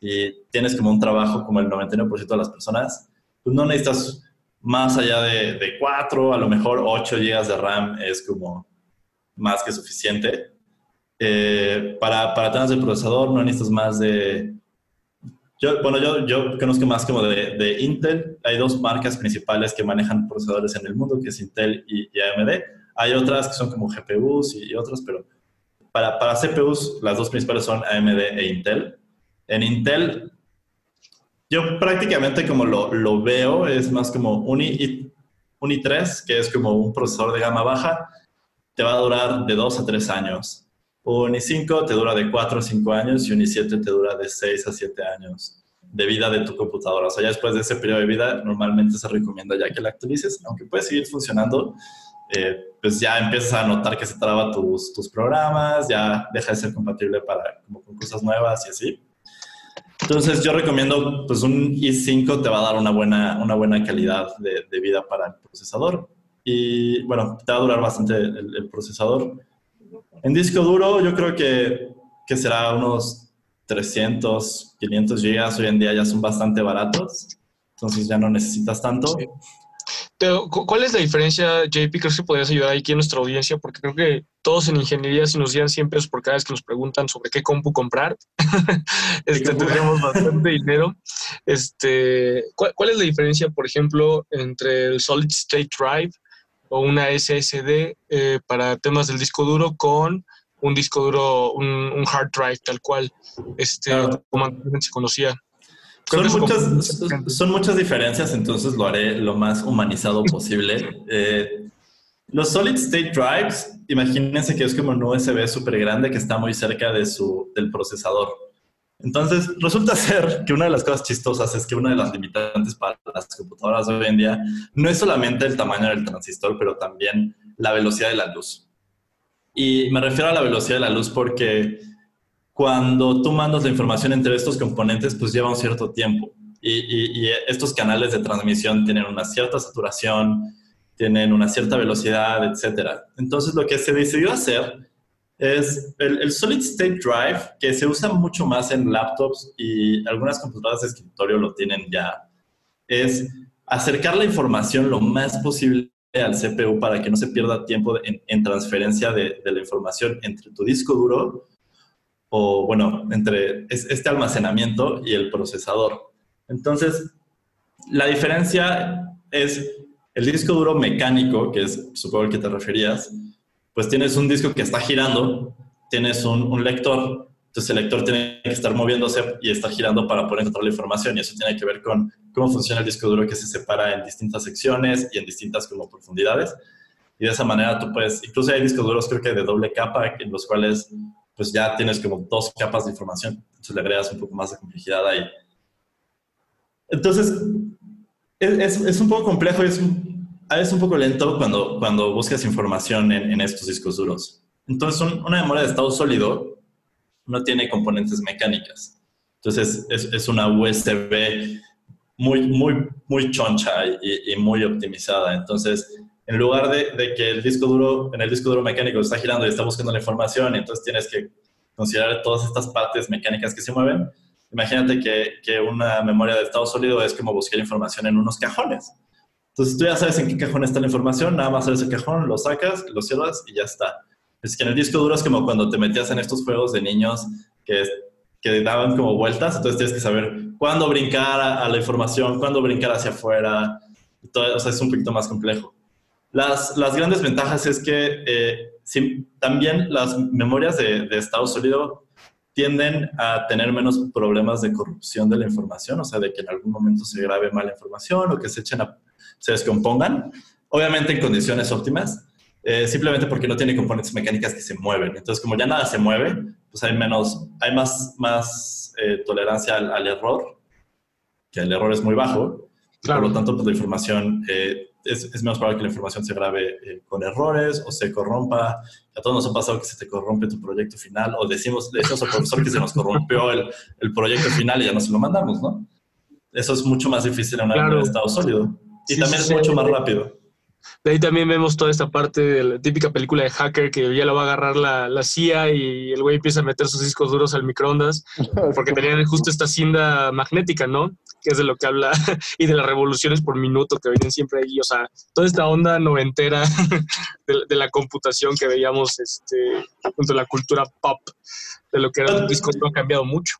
y, tienes como un trabajo como el 99% de las personas, pues no necesitas más allá de, de 4, a lo mejor 8 GB de RAM es como más que suficiente. Eh, para, para temas de procesador no necesitas más de... Yo, bueno, yo, yo conozco más como de, de, Intel. Hay dos marcas principales que manejan procesadores en el mundo, que es Intel y, AMD. Hay otras que son como GPUs y, otras, pero para, para, CPUs las dos principales son AMD e Intel. En Intel, yo prácticamente como lo, lo veo, es más como un, I, un i3, que es como un procesador de gama baja, te va a durar de 2 a 3 años. Un i5 te dura de 4 a 5 años y un i7 te dura de 6 a 7 años de vida de tu computadora. O sea, ya después de ese periodo de vida, normalmente se recomienda ya que la actualices, aunque puede seguir funcionando, eh, pues ya empiezas a notar que se traba tus, tus programas, ya deja de ser compatible para como con cosas nuevas y así. Entonces yo recomiendo, pues un i5 te va a dar una buena, una buena calidad de, de vida para el procesador. Y bueno, te va a durar bastante el, procesador. En disco duro yo creo que, que será unos 300, 500 gigas. Hoy en día ya son bastante baratos, entonces ya no necesitas tanto. ¿Cuál es la diferencia, JP? Creo que podrías ayudar aquí en nuestra audiencia, porque creo que todos en ingeniería, si nos dieran 100 pesos por cada vez que nos preguntan sobre qué compu comprar, este, tendríamos bastante dinero. Este, ¿cuál, es la diferencia, por ejemplo, entre el Solid State Drive o una SSD eh, para temas del disco duro con un disco duro, un, hard drive tal cual, este, como antes se conocía? Son muchas, son muchas diferencias, entonces lo haré lo más humanizado posible. Eh, los solid state drives, imagínense que es como un USB súper grande que está muy cerca de su, del procesador. Entonces, resulta ser que una de las cosas chistosas es que una de las limitantes para las computadoras hoy en día no es solamente el tamaño del transistor, pero también la velocidad de la luz. Y me refiero a la velocidad de la luz porque cuando tú mandas la información entre estos componentes, pues lleva un cierto tiempo. Y, estos canales de transmisión tienen una cierta saturación, tienen una cierta velocidad, etc. Entonces, lo que se decidió hacer es el, Solid State Drive, que se usa mucho más en laptops y algunas computadoras de escritorio lo tienen ya, es acercar la información lo más posible al CPU para que no se pierda tiempo en, transferencia de, la información entre tu disco duro o bueno, entre este almacenamiento y el procesador. Entonces, la diferencia es el disco duro mecánico, que es supongo el que te referías, pues tienes un disco que está girando, tienes un, lector, entonces el lector tiene que estar moviéndose y estar girando para poder encontrar la información y eso tiene que ver con cómo funciona el disco duro que se separa en distintas secciones y en distintas como profundidades. Y de esa manera tú puedes, incluso hay discos duros creo que de doble capa en los cuales pues ya tienes como dos capas de información. Entonces le agregas un poco más de complejidad ahí. Entonces, es, es, un poco complejo y es un, es un poco lento cuando, cuando buscas información en, estos discos duros. Entonces, una memoria de estado sólido no tiene componentes mecánicas. Entonces, es, una USB muy, muy, muy choncha y, muy optimizada. Entonces, en lugar de, que el disco duro, en el disco duro mecánico está girando y está buscando la información, entonces tienes que considerar todas estas partes mecánicas que se mueven. Imagínate que, que, una memoria de estado sólido es como buscar información en unos cajones. Entonces tú ya sabes en qué cajón está la información, nada más abres el cajón, lo sacas, lo cierras y ya está. Es que en el disco duro es como cuando te metías en estos juegos de niños que, que daban como vueltas, entonces tienes que saber cuándo brincar a, la información, cuándo brincar hacia afuera. Todo, o sea, es un poquito más complejo. Las, las grandes ventajas es que eh, también las memorias de, estado sólido tienden a tener menos problemas de corrupción de la información, o sea, de que en algún momento se grabe mala información o que se echen a, se descompongan, obviamente en condiciones óptimas, eh, simplemente porque no tiene componentes mecánicas que se mueven. Entonces, como ya nada se mueve, pues hay menos, hay más, más eh, tolerancia al, error, que el error es muy bajo, por lo tanto, pues la información es, menos probable que la información se grabe eh, con errores o se corrompa. A todos nos ha pasado que se te corrompe tu proyecto final o decimos, le decimos al profesor que se nos corrompió el, el, proyecto final y ya no se lo mandamos, ¿no? Eso es mucho más difícil en un estado sólido. Y también es mucho más rápido. De ahí también vemos toda esta parte de la típica película de hacker que ya lo va a agarrar la, la CIA y el güey empieza a meter sus discos duros al microondas porque tenían justo esta cinta magnética, ¿no? Que es de lo que habla, y de las revoluciones por minuto que vienen siempre ahí. O sea, toda esta onda noventera de, de la computación que veíamos este, junto a la cultura pop de lo que eran los discos no ha cambiado mucho.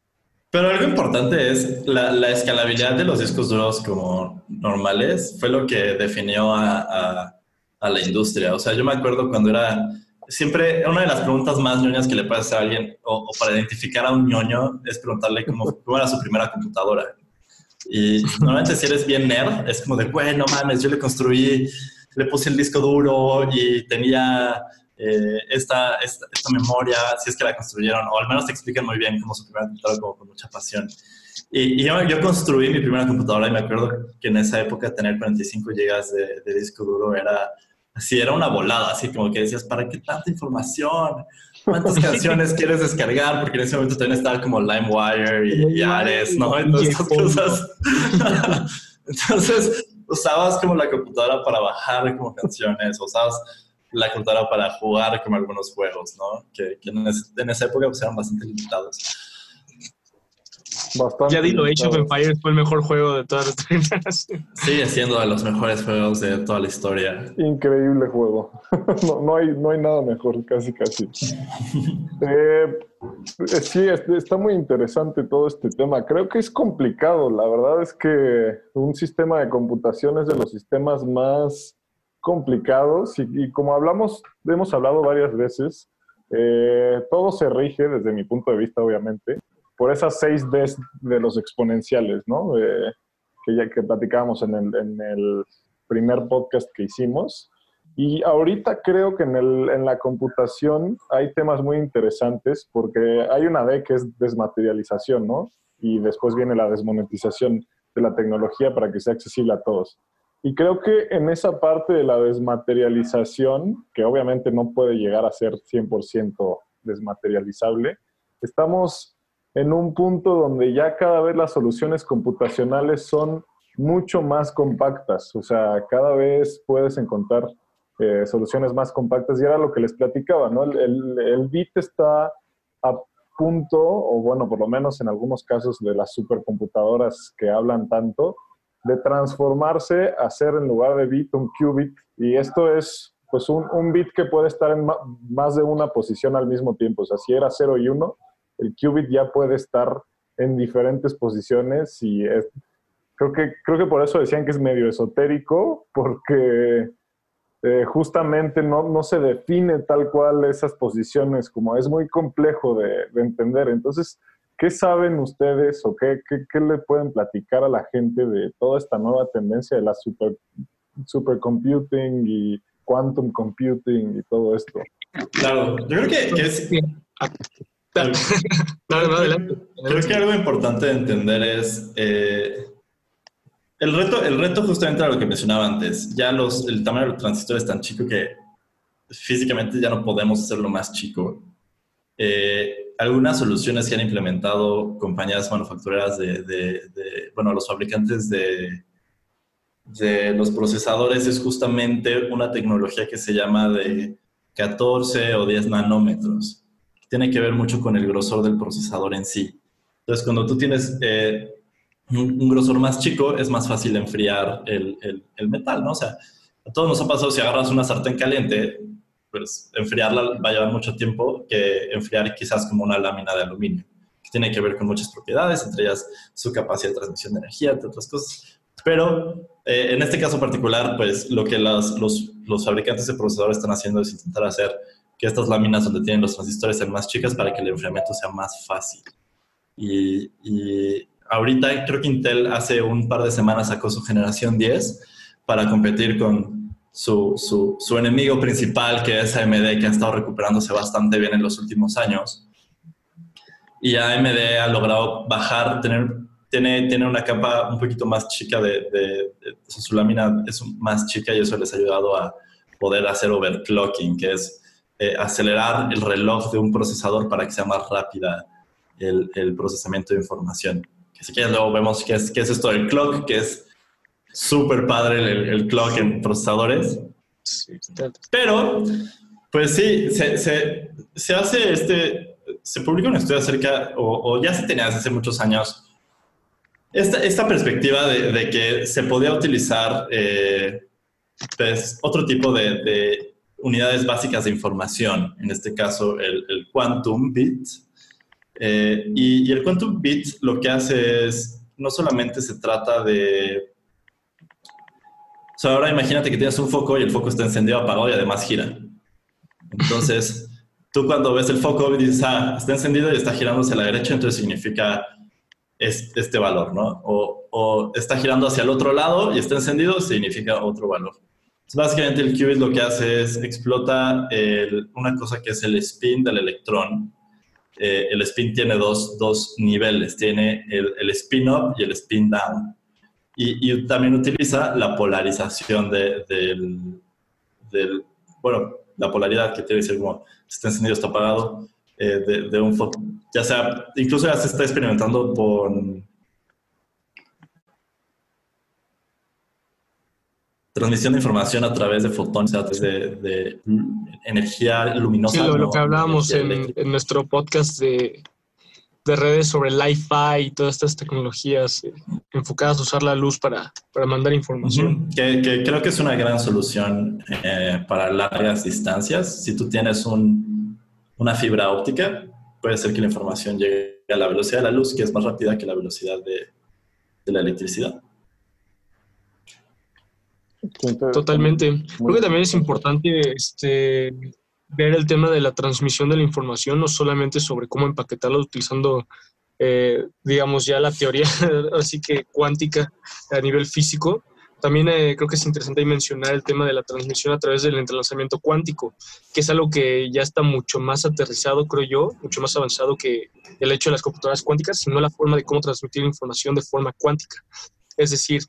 Pero algo importante es la, la, escalabilidad de los discos duros como normales, fue lo que definió a, la industria. O sea, yo me acuerdo cuando era, siempre una de las preguntas más ñoñas que le puede hacer a alguien, o, para identificar a un ñoño, es preguntarle cómo, cómo, era su primera computadora. Y normalmente si eres bien nerd, es como de, bueno, mames, yo le construí, le puse el disco duro y tenía eh, esta, esta, memoria, si es que la construyeron, o al menos te explican muy bien cómo su primera computadora, como con mucha pasión. Y, yo, yo, construí mi primera computadora y me acuerdo que en esa época tener 45 GB de, de, disco duro era así, era una volada, así como que decías, ¿para qué tanta información? ¿Cuántas canciones quieres descargar? Porque en ese momento también estaba como LimeWire y, y Ares, ¿no? Entonces, cosas. Entonces, usabas como la computadora para bajar como canciones, usabas la computadora para jugar como algunos juegos, ¿no? Que, en, esa época pues, eran bastante limitados. Bastante ya dilo, Age of Empires fue el mejor juego de todas las generaciones. Sigue siendo de los mejores juegos de toda la historia. Increíble juego. no, no, hay, no hay nada mejor, casi, casi. Eh, sí, está muy interesante todo este tema. Creo que es complicado. La verdad es que un sistema de computación es de los sistemas más complicados y, como hablamos, hemos hablado varias veces, eh, todo se rige, desde mi punto de vista, obviamente, por esas seis Ds de los exponenciales, ¿no? que ya que platicábamos en el, en el, primer podcast que hicimos. Y ahorita creo que en, el, en la computación hay temas muy interesantes porque hay una D que es desmaterialización, ¿no? Y después viene la desmonetización de la tecnología para que sea accesible a todos. Y creo que en esa parte de la desmaterialización, que obviamente no puede llegar a ser 100% desmaterializable, estamos en un punto donde ya cada vez las soluciones computacionales son mucho más compactas, o sea, cada vez puedes encontrar eh, soluciones más compactas y era lo que les platicaba, ¿no? El, el bit está a punto, o bueno, por lo menos en algunos casos de las supercomputadoras que hablan tanto, de transformarse a ser en lugar de bit un qubit. Y esto es pues un, un bit que puede estar en más de una posición al mismo tiempo. O sea, si era 0 y 1, el qubit ya puede estar en diferentes posiciones y creo, que, creo que por eso decían que es medio esotérico, porque eh, justamente no, no, se define tal cual esas posiciones, como es muy complejo de entender. Entonces, ¿Qué saben ustedes o qué, qué, le pueden platicar a la gente de toda esta nueva tendencia de la super, supercomputing y quantum computing y todo esto? Claro, yo creo que, es... Creo que algo importante de entender es... Eh, el reto, el reto justamente era lo que mencionaba antes. Ya los, el tamaño de los transistores es tan chico que físicamente ya no podemos hacerlo más chico. Eh, algunas soluciones que han implementado compañías manufactureras de, bueno, los fabricantes de, de los procesadores es justamente una tecnología que se llama de 14 o 10 nanómetros. Tiene que ver mucho con el grosor del procesador en sí. Entonces, cuando tú tienes eh, un, grosor más chico, es más fácil enfriar el, el, el, metal, ¿no? O sea, a todos nos ha pasado si agarras una sartén caliente, pues enfriarla va a llevar mucho tiempo que enfriar quizás como una lámina de aluminio, que tiene que ver con muchas propiedades, entre ellas su capacidad de transmisión de energía, entre otras cosas. Pero eh, en este caso particular, pues lo que los, fabricantes de procesadores están haciendo es intentar hacer que estas láminas donde tienen los transistores sean más chicas para que el enfriamiento sea más fácil. Y ahorita creo que Intel hace un par de semanas sacó su generación 10 para competir con su, su, su, enemigo principal, que es AMD, que ha estado recuperándose bastante bien en los últimos años. Y AMD ha logrado bajar, tener, tiene, tiene una capa un poquito más chica de, de, su lámina es más chica y eso les ha ayudado a poder hacer overclocking, que es eh, acelerar el reloj de un procesador para que sea más rápida el, el procesamiento de información. Que si quieres luego vemos qué es, qué es esto del clock, que es súper padre el, el, clock en procesadores. Pero, pues sí, se, se, se, hace este, se publica un estudio acerca, o, o ya se tenía desde hace muchos años, esta, esta perspectiva de, de, que se podía utilizar eh, pues, otro tipo de, de, unidades básicas de información, en este caso el, el quantum bit. Eh, y, y, el quantum bit lo que hace es, no solamente se trata de... O sea, ahora imagínate que tienes un foco y el foco está encendido, apagado y además gira. Entonces, tú cuando ves el foco dices, ah, está encendido y está girando hacia la derecha, entonces significa este valor, ¿no? O, o, está girando hacia el otro lado y está encendido, significa otro valor. Entonces, básicamente el qubit lo que hace es explota el, una cosa que es el spin del electrón. Eh, el spin tiene dos, dos niveles, tiene el, el, spin up y el spin down. Y, y también utiliza la polarización de, del, del, bueno, la polaridad que tiene que ser como está encendido, está apagado, eh, de, de, un foco. Ya sea, incluso ya se está experimentando con transmisión de información a través de fotones, a través de, de energía luminosa. Sí, lo, ¿no? lo que hablábamos en, en, nuestro podcast de, de redes sobre el Li-Fi y todas estas tecnologías eh, enfocadas a usar la luz para, para mandar información. Uh -huh. que, que, creo que es una gran solución eh, para largas distancias. Si tú tienes un, una fibra óptica, puede ser que la información llegue a la velocidad de la luz, que es más rápida que la velocidad de, de la electricidad. Totalmente. Creo que también es importante este, ver el tema de la transmisión de la información, no solamente sobre cómo empaquetarla utilizando, eh, digamos, ya la teoría así que cuántica a nivel físico. También eh, creo que es interesante mencionar el tema de la transmisión a través del entrelazamiento cuántico, que es algo que ya está mucho más aterrizado, creo yo, mucho más avanzado que el hecho de las computadoras cuánticas, sino la forma de cómo transmitir información de forma cuántica. Es decir,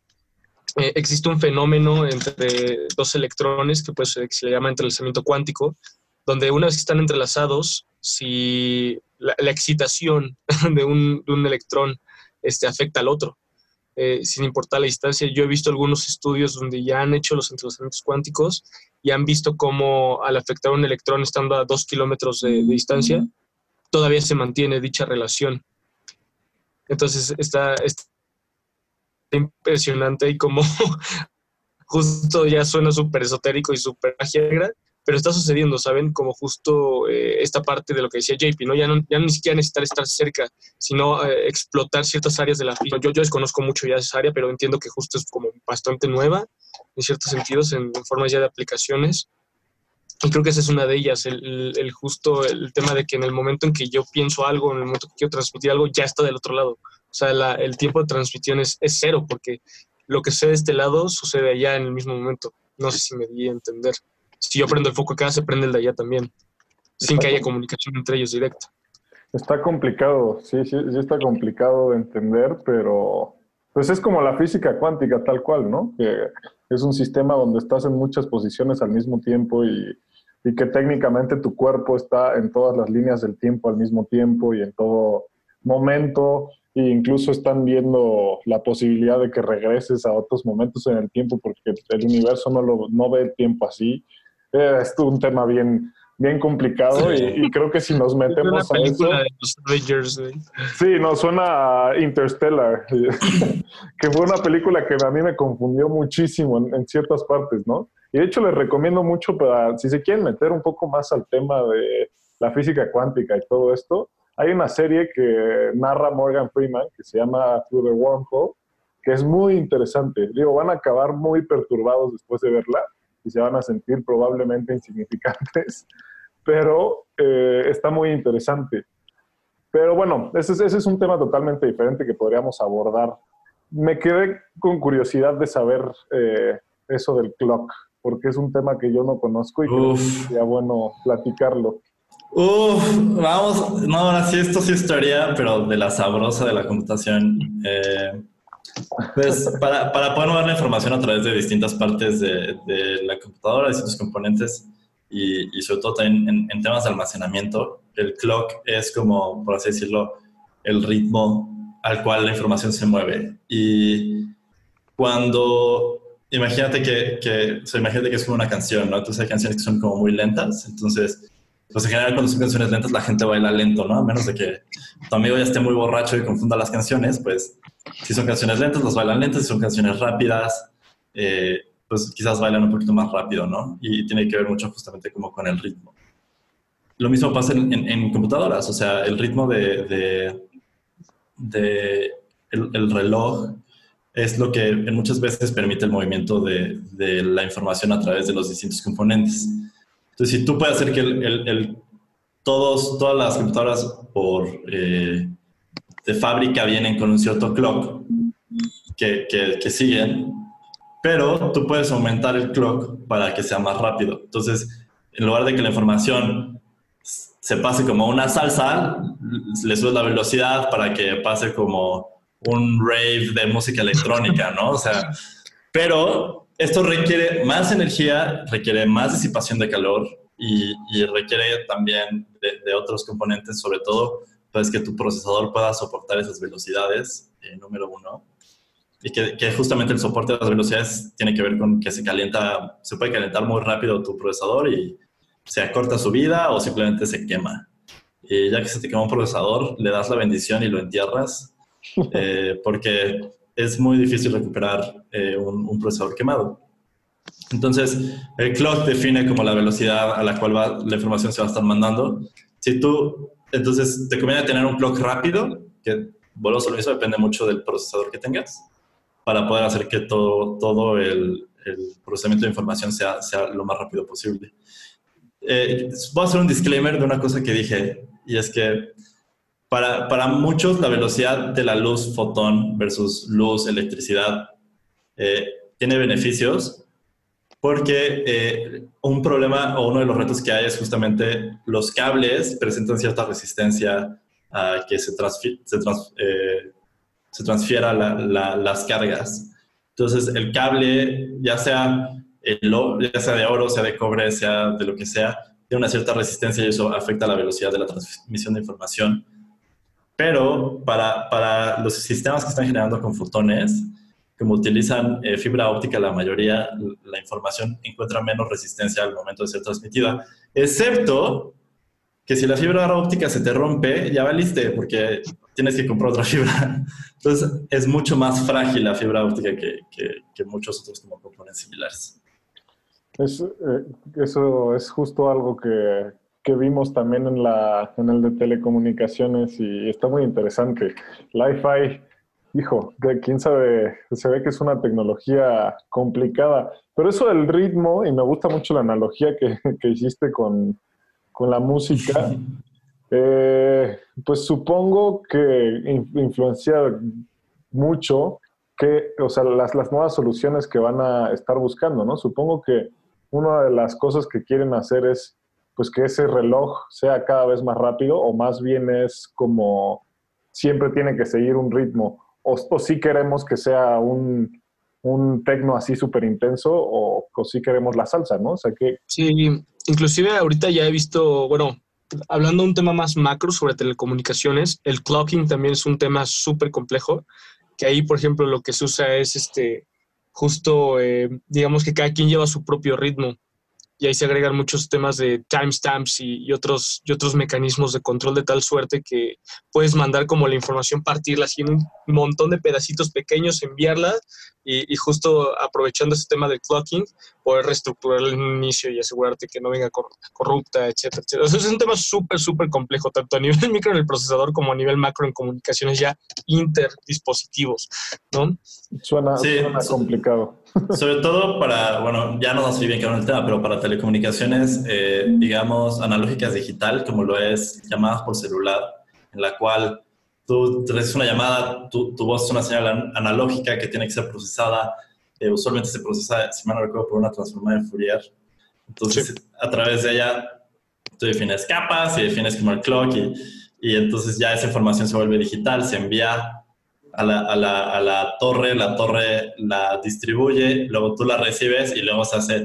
eh, existe un fenómeno entre dos electrones que pues, se le llama entrelazamiento cuántico, donde una vez que están entrelazados, si la, la excitación de un, de un, electrón este, afecta al otro, eh, sin importar la distancia. Yo he visto algunos estudios donde ya han hecho los entrelazamientos cuánticos y han visto cómo al afectar un electrón estando a dos kilómetros de, de distancia, todavía se mantiene dicha relación. Entonces está, está impresionante y como justo ya suena súper esotérico y súper magia pero está sucediendo, ¿saben? Como justo eh, esta parte de lo que decía JP, ¿no? Ya, no, ni siquiera necesitar estar cerca, sino eh, explotar ciertas áreas de la física. Yo, yo desconozco mucho ya esa área, pero entiendo que justo es como bastante nueva, en ciertos sentidos, en, en formas ya de aplicaciones. Y creo que esa es una de ellas, el, justo el tema de que en el momento en que yo pienso algo, en el momento que quiero transmitir algo, ya está del otro lado. O sea, el tiempo de transmisión es, es cero, porque lo que sucede de este lado sucede allá en el mismo momento. No sé si me di a entender si yo prendo el foco acá, se prende el de allá también, sin está que haya comunicación entre ellos directa. Está complicado, sí, sí, sí está complicado de entender, pero pues es como la física cuántica tal cual, ¿no? Que es un sistema donde estás en muchas posiciones al mismo tiempo y, y que técnicamente tu cuerpo está en todas las líneas del tiempo al mismo tiempo y en todo momento e incluso están viendo la posibilidad de que regreses a otros momentos en el tiempo porque el universo no, lo, no ve el tiempo así es un tema bien, bien complicado sí. y, y, creo que si nos metemos a eso... De los Avengers, ¿eh? Sí, no, suena a Interstellar, que fue una película que a mí me confundió muchísimo en, en, ciertas partes, ¿no? Y de hecho les recomiendo mucho para, si se quieren meter un poco más al tema de la física cuántica y todo esto, hay una serie que narra Morgan Freeman que se llama Through the Wormhole, que es muy interesante. Digo, van a acabar muy perturbados después de verla, se van a sentir probablemente insignificantes, pero eh, está muy interesante. Pero bueno, ese es, ese es, un tema totalmente diferente que podríamos abordar. Me quedé con curiosidad de saber eh, eso del clock, porque es un tema que yo no conozco y que sería bueno platicarlo. Uf, vamos, no, ahora sí, esto sí es historia, pero de la sabrosa de la computación. Eh, Pues para, para poder mover la información a través de distintas partes de, de la computadora, distintos componentes y, y sobre todo también en, temas de almacenamiento, el clock es como, por así decirlo, el ritmo al cual la información se mueve. Y cuando, imagínate que, que, imagínate que es como una canción, ¿no? Entonces hay canciones que son como muy lentas, entonces pues en general cuando son canciones lentas la gente baila lento, ¿no? A menos de que tu amigo ya esté muy borracho y confunda las canciones, pues si son canciones lentas, las bailan lentas, si son canciones rápidas, eh, pues quizás bailan un poquito más rápido, ¿no? Y tiene que ver mucho justamente como con el ritmo. Lo mismo pasa en, en, computadoras, o sea, el ritmo de, de, de el, el, reloj es lo que muchas veces permite el movimiento de, de la información a través de los distintos componentes. Entonces, si tú puedes hacer que el, el, todos, todas las computadoras por, eh, de fábrica vienen con un cierto clock que, que, que, siguen, pero tú puedes aumentar el clock para que sea más rápido. Entonces, en lugar de que la información se pase como una salsa, le subes la velocidad para que pase como un rave de música electrónica, ¿no? O sea, pero esto requiere más energía, requiere más disipación de calor y, y requiere también de, de, otros componentes, sobre todo, pues que tu procesador pueda soportar esas velocidades, eh, número uno. Y que, que, justamente el soporte de las velocidades tiene que ver con que se calienta, se puede calentar muy rápido tu procesador y se acorta su vida o simplemente se quema. Y ya que se te quema un procesador, le das la bendición y lo entierras, eh, porque es muy difícil recuperar eh, un, un, procesador quemado. Entonces, el clock define como la velocidad a la cual va, la información se va a estar mandando. Si tú, entonces, te conviene tener un clock rápido, que, bueno, solo eso depende mucho del procesador que tengas, para poder hacer que todo, todo el, el procesamiento de información sea, sea lo más rápido posible. Eh, voy a hacer un disclaimer de una cosa que dije, y es que para, para, muchos, la velocidad de la luz fotón versus luz, electricidad, eh, tiene beneficios porque eh, un problema o uno de los retos que hay es justamente los cables presentan cierta resistencia a que se, se, trans eh, se transfiera la, la, las cargas. Entonces, el cable, ya sea, el, ya sea de oro, sea de cobre, sea de lo que sea, tiene una cierta resistencia y eso afecta la velocidad de la transmisión de información pero para, para los sistemas que están generando con fotones, como utilizan eh, fibra óptica, la mayoría, la información encuentra menos resistencia al momento de ser transmitida, excepto que si la fibra óptica se te rompe, ya valiste, porque tienes que comprar otra fibra. Entonces, es mucho más frágil la fibra óptica que, que, que muchos otros como componentes similares. Es, eh, eso es justo algo que, que vimos también en, la, en el de telecomunicaciones y está muy interesante. Li-Fi, hijo, quién sabe, se ve que es una tecnología complicada, pero eso del ritmo, y me gusta mucho la analogía que, que hiciste con, con, la música, eh, pues supongo que influencia mucho que, o sea, las, las nuevas soluciones que van a estar buscando, ¿no? Supongo que una de las cosas que quieren hacer es pues que ese reloj sea cada vez más rápido o más bien es como siempre tiene que seguir un ritmo o, o si queremos que sea un, un tecno así súper intenso o, o si queremos la salsa, ¿no? O sea que... Sí, inclusive ahorita ya he visto, bueno, hablando de un tema más macro sobre telecomunicaciones, el clocking también es un tema súper complejo, que ahí, por ejemplo, lo que se usa es este, justo, eh, digamos que cada quien lleva su propio ritmo y ahí se agregan muchos temas de timestamps y, otros, y otros mecanismos de control de tal suerte que puedes mandar como la información, partirla así en un montón de pedacitos pequeños, enviarla y, y justo aprovechando ese tema del clocking, poder reestructurar el inicio y asegurarte que no venga corrupta, etcétera, etcétera. Eso es un tema súper, súper complejo, tanto a nivel micro en el procesador como a nivel macro en comunicaciones ya interdispositivos, ¿no? Suena, sí, suena complicado. Sobre todo para, bueno, ya no nos bien claro el tema, pero para telecomunicaciones, eh, digamos, analógicas digital, como lo es llamadas por celular, en la cual tú recibes una llamada, tu, tu, voz es una señal analógica que tiene que ser procesada. Eh, usualmente se procesa, si mal no recuerdo, por una transformada de Fourier. Entonces, sí. a través de ella, tú defines capas y defines como el clock y, y entonces ya esa información se vuelve digital, se envía a la, a, la, a la, torre, la torre la distribuye, luego tú la recibes y luego se hace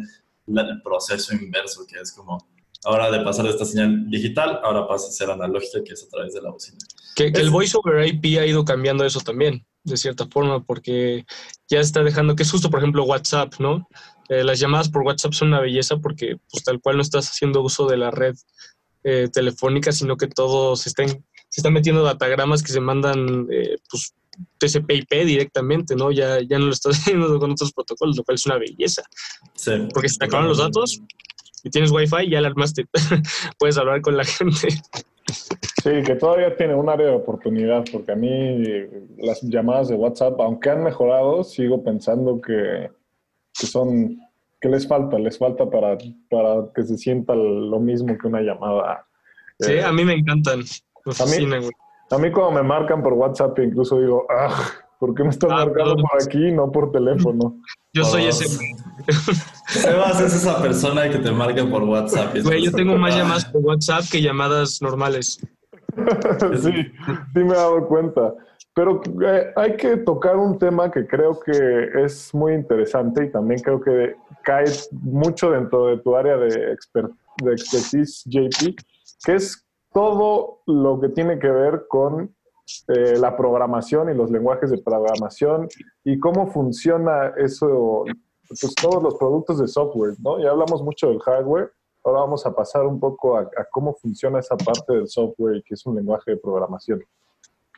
el proceso inverso, que es como ahora de pasar de esta señal digital, ahora pasa a ser analógica, que es a través de la bocina. Que, el voice over IP ha ido cambiando eso también, de cierta forma, porque ya está dejando, que es justo, por ejemplo, WhatsApp, ¿no? Eh, las llamadas por WhatsApp son una belleza porque pues tal cual no estás haciendo uso de la red eh, telefónica, sino que todo se está, se están metiendo datagramas que se mandan eh, pues, TCP/IP directamente, ¿no? Ya, ya no lo estás haciendo con otros protocolos, lo cual es una belleza. Sí. Porque si te acaban los datos y tienes Wi-Fi, ya alarmaste. Puedes hablar con la gente. Sí, que todavía tiene un área de oportunidad, porque a mí las llamadas de WhatsApp, aunque han mejorado, sigo pensando que, que son, que les falta, les falta para, para que se sienta lo mismo que una llamada. Sí, eh, a mí me encantan. Me a mí, fascinan, a mí cuando me marcan por WhatsApp, incluso digo, ah, ¿por qué me estás Ah, marcando por aquí, no por teléfono? Yo soy Todos. ese. Sebas es esa persona que te marca por WhatsApp. y Güey, yo tengo más llamadas por WhatsApp que llamadas normales. sí, sí me he dado cuenta. Pero eh, hay que tocar un tema que creo que es muy interesante y también creo que cae mucho dentro de tu área de, exper- de expertise, JP, que es todo lo que tiene que ver con eh, la programación y los lenguajes de programación y cómo funciona eso, pues todos los productos de software, ¿no? Ya hablamos mucho del hardware, ahora vamos a pasar un poco a, cómo funciona esa parte del software, que es un lenguaje de programación.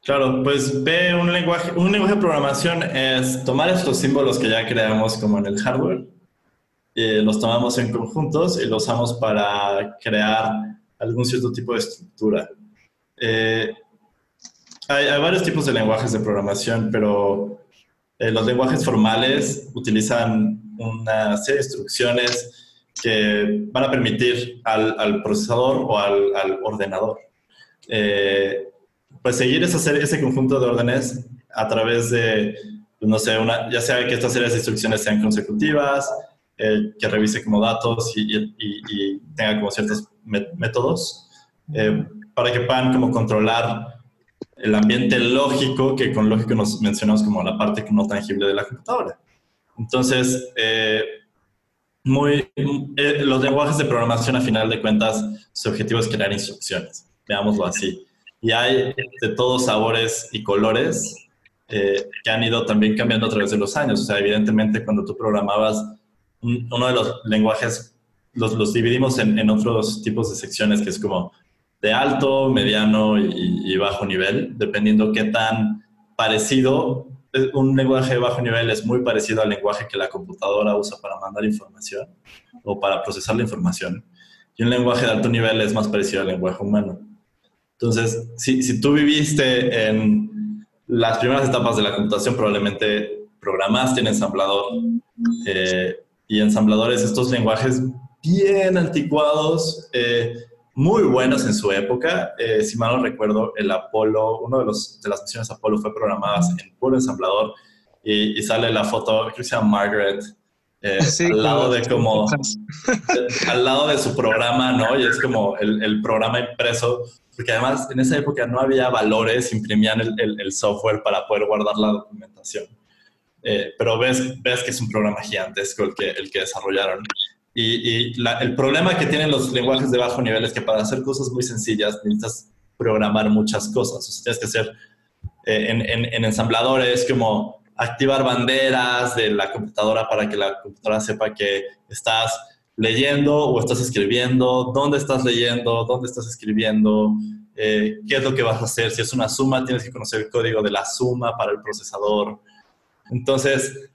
Claro, pues ve un lenguaje, un lenguaje de programación es tomar estos símbolos que ya creamos como en el hardware, eh, los tomamos en conjuntos y los usamos para crear algún cierto tipo de estructura. Eh, hay, hay varios tipos de lenguajes de programación, pero eh, los lenguajes formales utilizan una serie de instrucciones que van a permitir al, al procesador o al, al ordenador eh, pues seguir serie- ese conjunto de órdenes a través de, pues, no sé, una, ya sea que estas series de instrucciones sean consecutivas, eh, que revise como datos y, y- y- tenga como ciertos mé- métodos, eh, para que puedan como controlar el ambiente lógico, que con lógico nos mencionamos como la parte no tangible de la computadora. Entonces, eh, muy, eh, los lenguajes de programación a final de cuentas, su objetivo es crear instrucciones, veámoslo así. Y hay de todos sabores y colores eh, que han ido también cambiando a través de los años. O sea, evidentemente cuando tú programabas un- uno de los lenguajes, los, los dividimos en, en otros tipos de secciones que es como de alto, mediano y, bajo nivel, dependiendo qué tan parecido. Un lenguaje de bajo nivel es muy parecido al lenguaje que la computadora usa para mandar información o para procesar la información. Y un lenguaje de alto nivel es más parecido al lenguaje humano. Entonces, si, si tú viviste en las primeras etapas de la computación, probablemente programaste en ensamblador. eh, y ensambladores, estos lenguajes bien anticuados, eh, muy buenos en su época. Eh, si mal no recuerdo, el Apolo, uno de, los, de las misiones Apolo fue programadas en puro ensamblador y, y sale la foto, creo que se llama Margaret, eh, Sí, al lado de como al lado de su programa, ¿no? Y es como el, el programa impreso, porque además en esa época no había valores, imprimían el, el- el software para poder guardar la documentación. Eh, pero ves, ves que es un programa gigantesco el que, el que desarrollaron. Y, y la- el problema que tienen los lenguajes de bajo nivel es que para hacer cosas muy sencillas necesitas programar muchas cosas. O sea, tienes que hacer eh, en, en, en ensambladores como activar banderas de la computadora para que la computadora sepa que estás leyendo o estás escribiendo, dónde estás leyendo, dónde estás escribiendo, eh, qué es lo que vas a hacer. Si es una suma, tienes que conocer el código de la suma para el procesador. Entonces,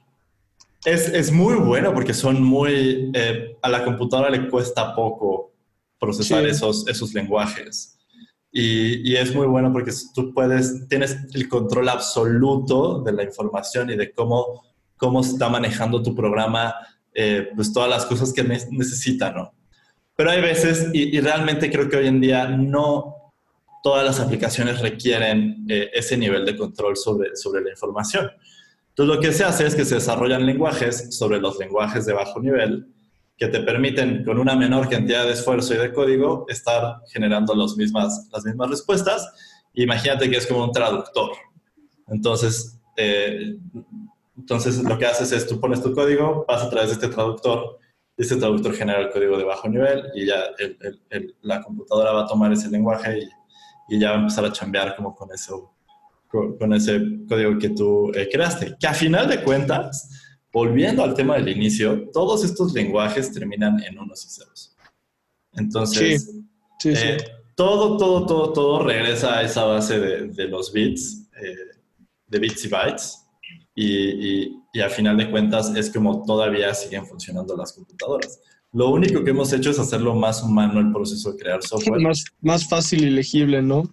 es, es muy bueno porque son muy... eh, a la computadora le cuesta poco procesar Sí. esos, esos lenguajes. Y, y es muy bueno porque tú puedes, tienes el control absoluto de la información y de cómo, cómo está manejando tu programa, eh, pues todas las cosas que ne- necesita, ¿no? Pero hay veces, y, y realmente creo que hoy en día no todas las aplicaciones requieren eh, ese nivel de control sobre, sobre la información. Entonces lo que se hace es que se desarrollan lenguajes sobre los lenguajes de bajo nivel que te permiten con una menor cantidad de esfuerzo y de código estar generando los mismas, las mismas respuestas. Imagínate que es como un traductor. Entonces, eh, entonces lo que haces es tú pones tu código, pasa a través de este traductor, y este traductor genera el código de bajo nivel y ya la computadora va a tomar ese lenguaje y, y, ya va a empezar a chambear como con eso, con, ese código que tú eh, creaste. Que a final de cuentas, volviendo al tema del inicio, todos estos lenguajes terminan en unos y ceros. Entonces, eh, todo, todo, todo, todo regresa a esa base de, de los bits, eh, de bits y bytes. Y, y, y, a final de cuentas es como todavía siguen funcionando las computadoras. Lo único que hemos hecho es hacerlo más humano el proceso de crear software. Más, más fácil y legible, ¿no?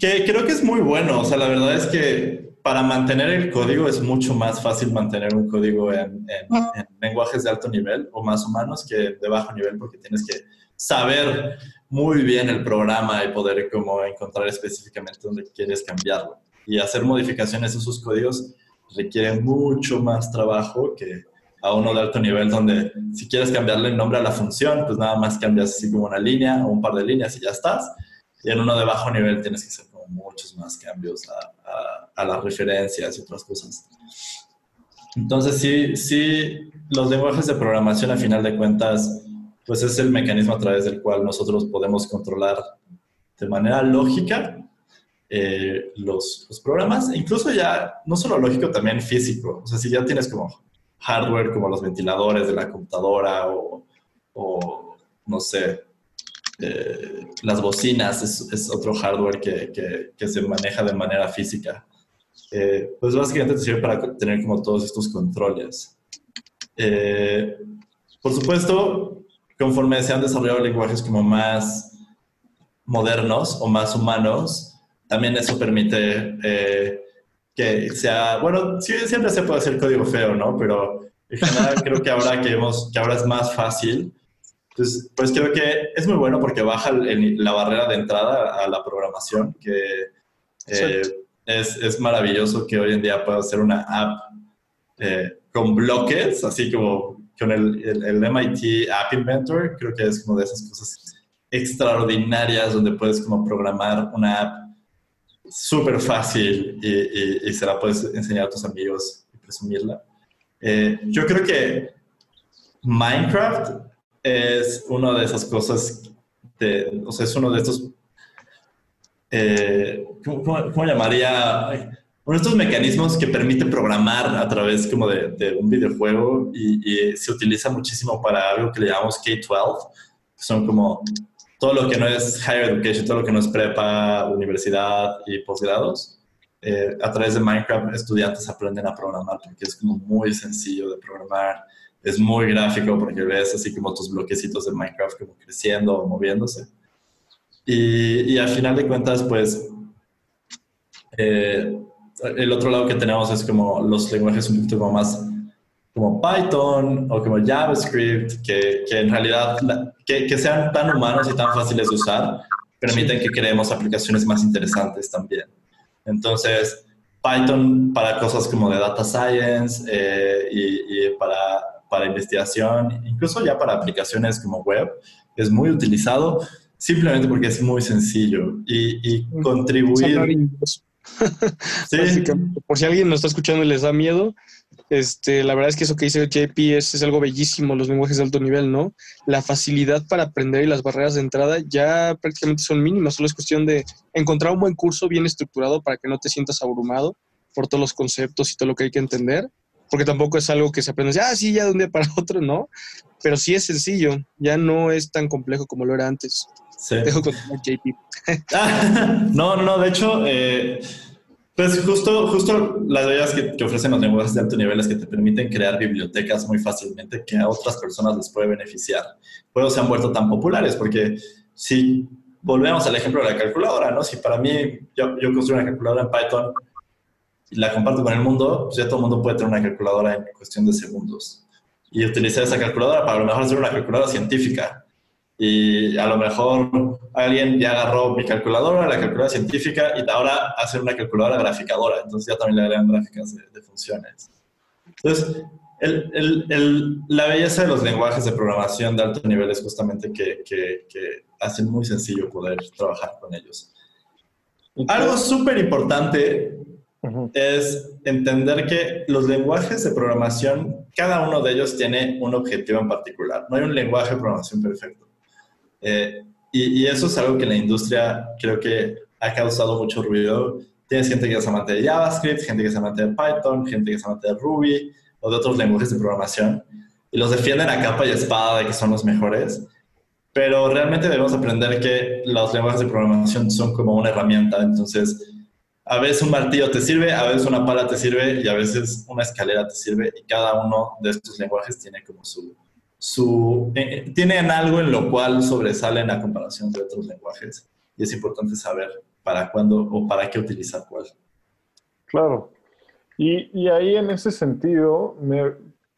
Que creo que es muy bueno. O sea, la verdad es que para mantener el código es mucho más fácil mantener un código en, en, lenguajes de alto nivel o más humanos que de bajo nivel porque tienes que saber muy bien el programa y poder como encontrar específicamente dónde quieres cambiarlo. Y hacer modificaciones en sus códigos requiere mucho más trabajo que a uno de alto nivel donde si quieres cambiarle el nombre a la función, pues nada más cambias así como una línea o un par de líneas y ya estás. Y en uno de bajo nivel tienes que hacer muchos más cambios a, a, las referencias y otras cosas. Entonces, sí, sí, los lenguajes de programación a final de cuentas, pues es el mecanismo a través del cual nosotros podemos controlar de manera lógica eh, los, los, programas, incluso ya, no solo lógico, también físico. O sea, si ya tienes como hardware como los ventiladores de la computadora o, o no sé, eh, las bocinas es, otro hardware que, se maneja de manera física. Eh, pues básicamente te sirve para tener como todos estos controles. Eh, por supuesto, conforme se han desarrollado lenguajes como más modernos o más humanos, también eso permite que sea, bueno, siempre se puede hacer código feo, ¿no? Pero en general creo que ahora que, hemos, que ahora es más fácil, pues, pues creo que es muy bueno porque baja la barrera de entrada a la programación, que eh, es, es, maravilloso que hoy en día pueda hacer una app eh, con bloques, así como con el, el, MIT App Inventor, creo que es como de esas cosas extraordinarias donde puedes como programar una app súper fácil y, y, se la puedes enseñar a tus amigos y presumirla. Eh, yo creo que Minecraft es una de esas cosas, de, o sea, es uno de estos, eh, ¿cómo, llamaría? Uno de estos mecanismos que permite programar a través como de, un videojuego y, se utiliza muchísimo para algo que le llamamos K-12, que son como todo lo que no es higher education, todo lo que no es prepa, universidad y posgrados. Eh, a través de Minecraft estudiantes aprenden a programar porque es como muy sencillo de programar es muy gráfico porque ves así como tus bloquecitos de Minecraft como creciendo o moviéndose. Y, y al final de cuentas, pues, eh, el otro lado que tenemos es como los lenguajes un poquito más como Python o como JavaScript, que, que en realidad que, que, sean tan humanos y tan fáciles de usar, permiten que creemos aplicaciones más interesantes también. Entonces, Python para cosas como de data science eh, y, y, para para investigación, incluso ya para aplicaciones como web, es muy utilizado simplemente porque es muy sencillo y, y contribuir... ¿Sí? Por si alguien nos está escuchando y les da miedo, este, la verdad es que eso que dice JP es, es, algo bellísimo, los lenguajes de alto nivel, ¿no? La facilidad para aprender y las barreras de entrada ya prácticamente son mínimas, solo es cuestión de encontrar un buen curso bien estructurado para que no te sientas abrumado por todos los conceptos y todo lo que hay que entender porque tampoco es algo que se aprende, ah, sí, ya de un día para otro, ¿no? Pero sí es sencillo, ya no es tan complejo como lo era antes. Sí. Dejo con JP. no, no, de hecho, eh, pues justo, justo las ideas que, que, ofrecen los lenguajes de alto nivel es que te permiten crear bibliotecas muy fácilmente que a otras personas les puede beneficiar. Por se han vuelto tan populares, porque si volvemos al ejemplo de la calculadora, ¿no? Si para mí, yo, yo construyo una calculadora en Python, y la comparto con el mundo, pues ya todo el mundo puede tener una calculadora en cuestión de segundos. Y utilizar esa calculadora para a lo mejor hacer una calculadora científica. Y a lo mejor alguien ya agarró mi calculadora, la calculadora científica, y ahora hace una calculadora graficadora. Entonces ya también le agregan gráficas de, funciones. Entonces, el, el, el, la belleza de los lenguajes de programación de alto nivel es justamente que, que, que hacen muy sencillo poder trabajar con ellos. Algo súper importante es entender que los lenguajes de programación, cada uno de ellos tiene un objetivo en particular. No hay un lenguaje de programación perfecto. Eh, y, eso es algo que la industria creo que ha causado mucho ruido. Tienes gente que es amante de JavaScript, gente que es amante de Python, gente que es amante de Ruby o de otros lenguajes de programación y los defienden a capa y espada de que son los mejores. Pero realmente debemos aprender que los lenguajes de programación son como una herramienta. Entonces, a veces un martillo te sirve, a veces una pala te sirve y a veces una escalera te sirve. Y cada uno de estos lenguajes tiene como su... su eh, tienen algo en lo cual sobresalen a comparación de otros lenguajes. Y es importante saber para cuándo o para qué utilizar cuál. Claro. Y, y ahí en ese sentido, me,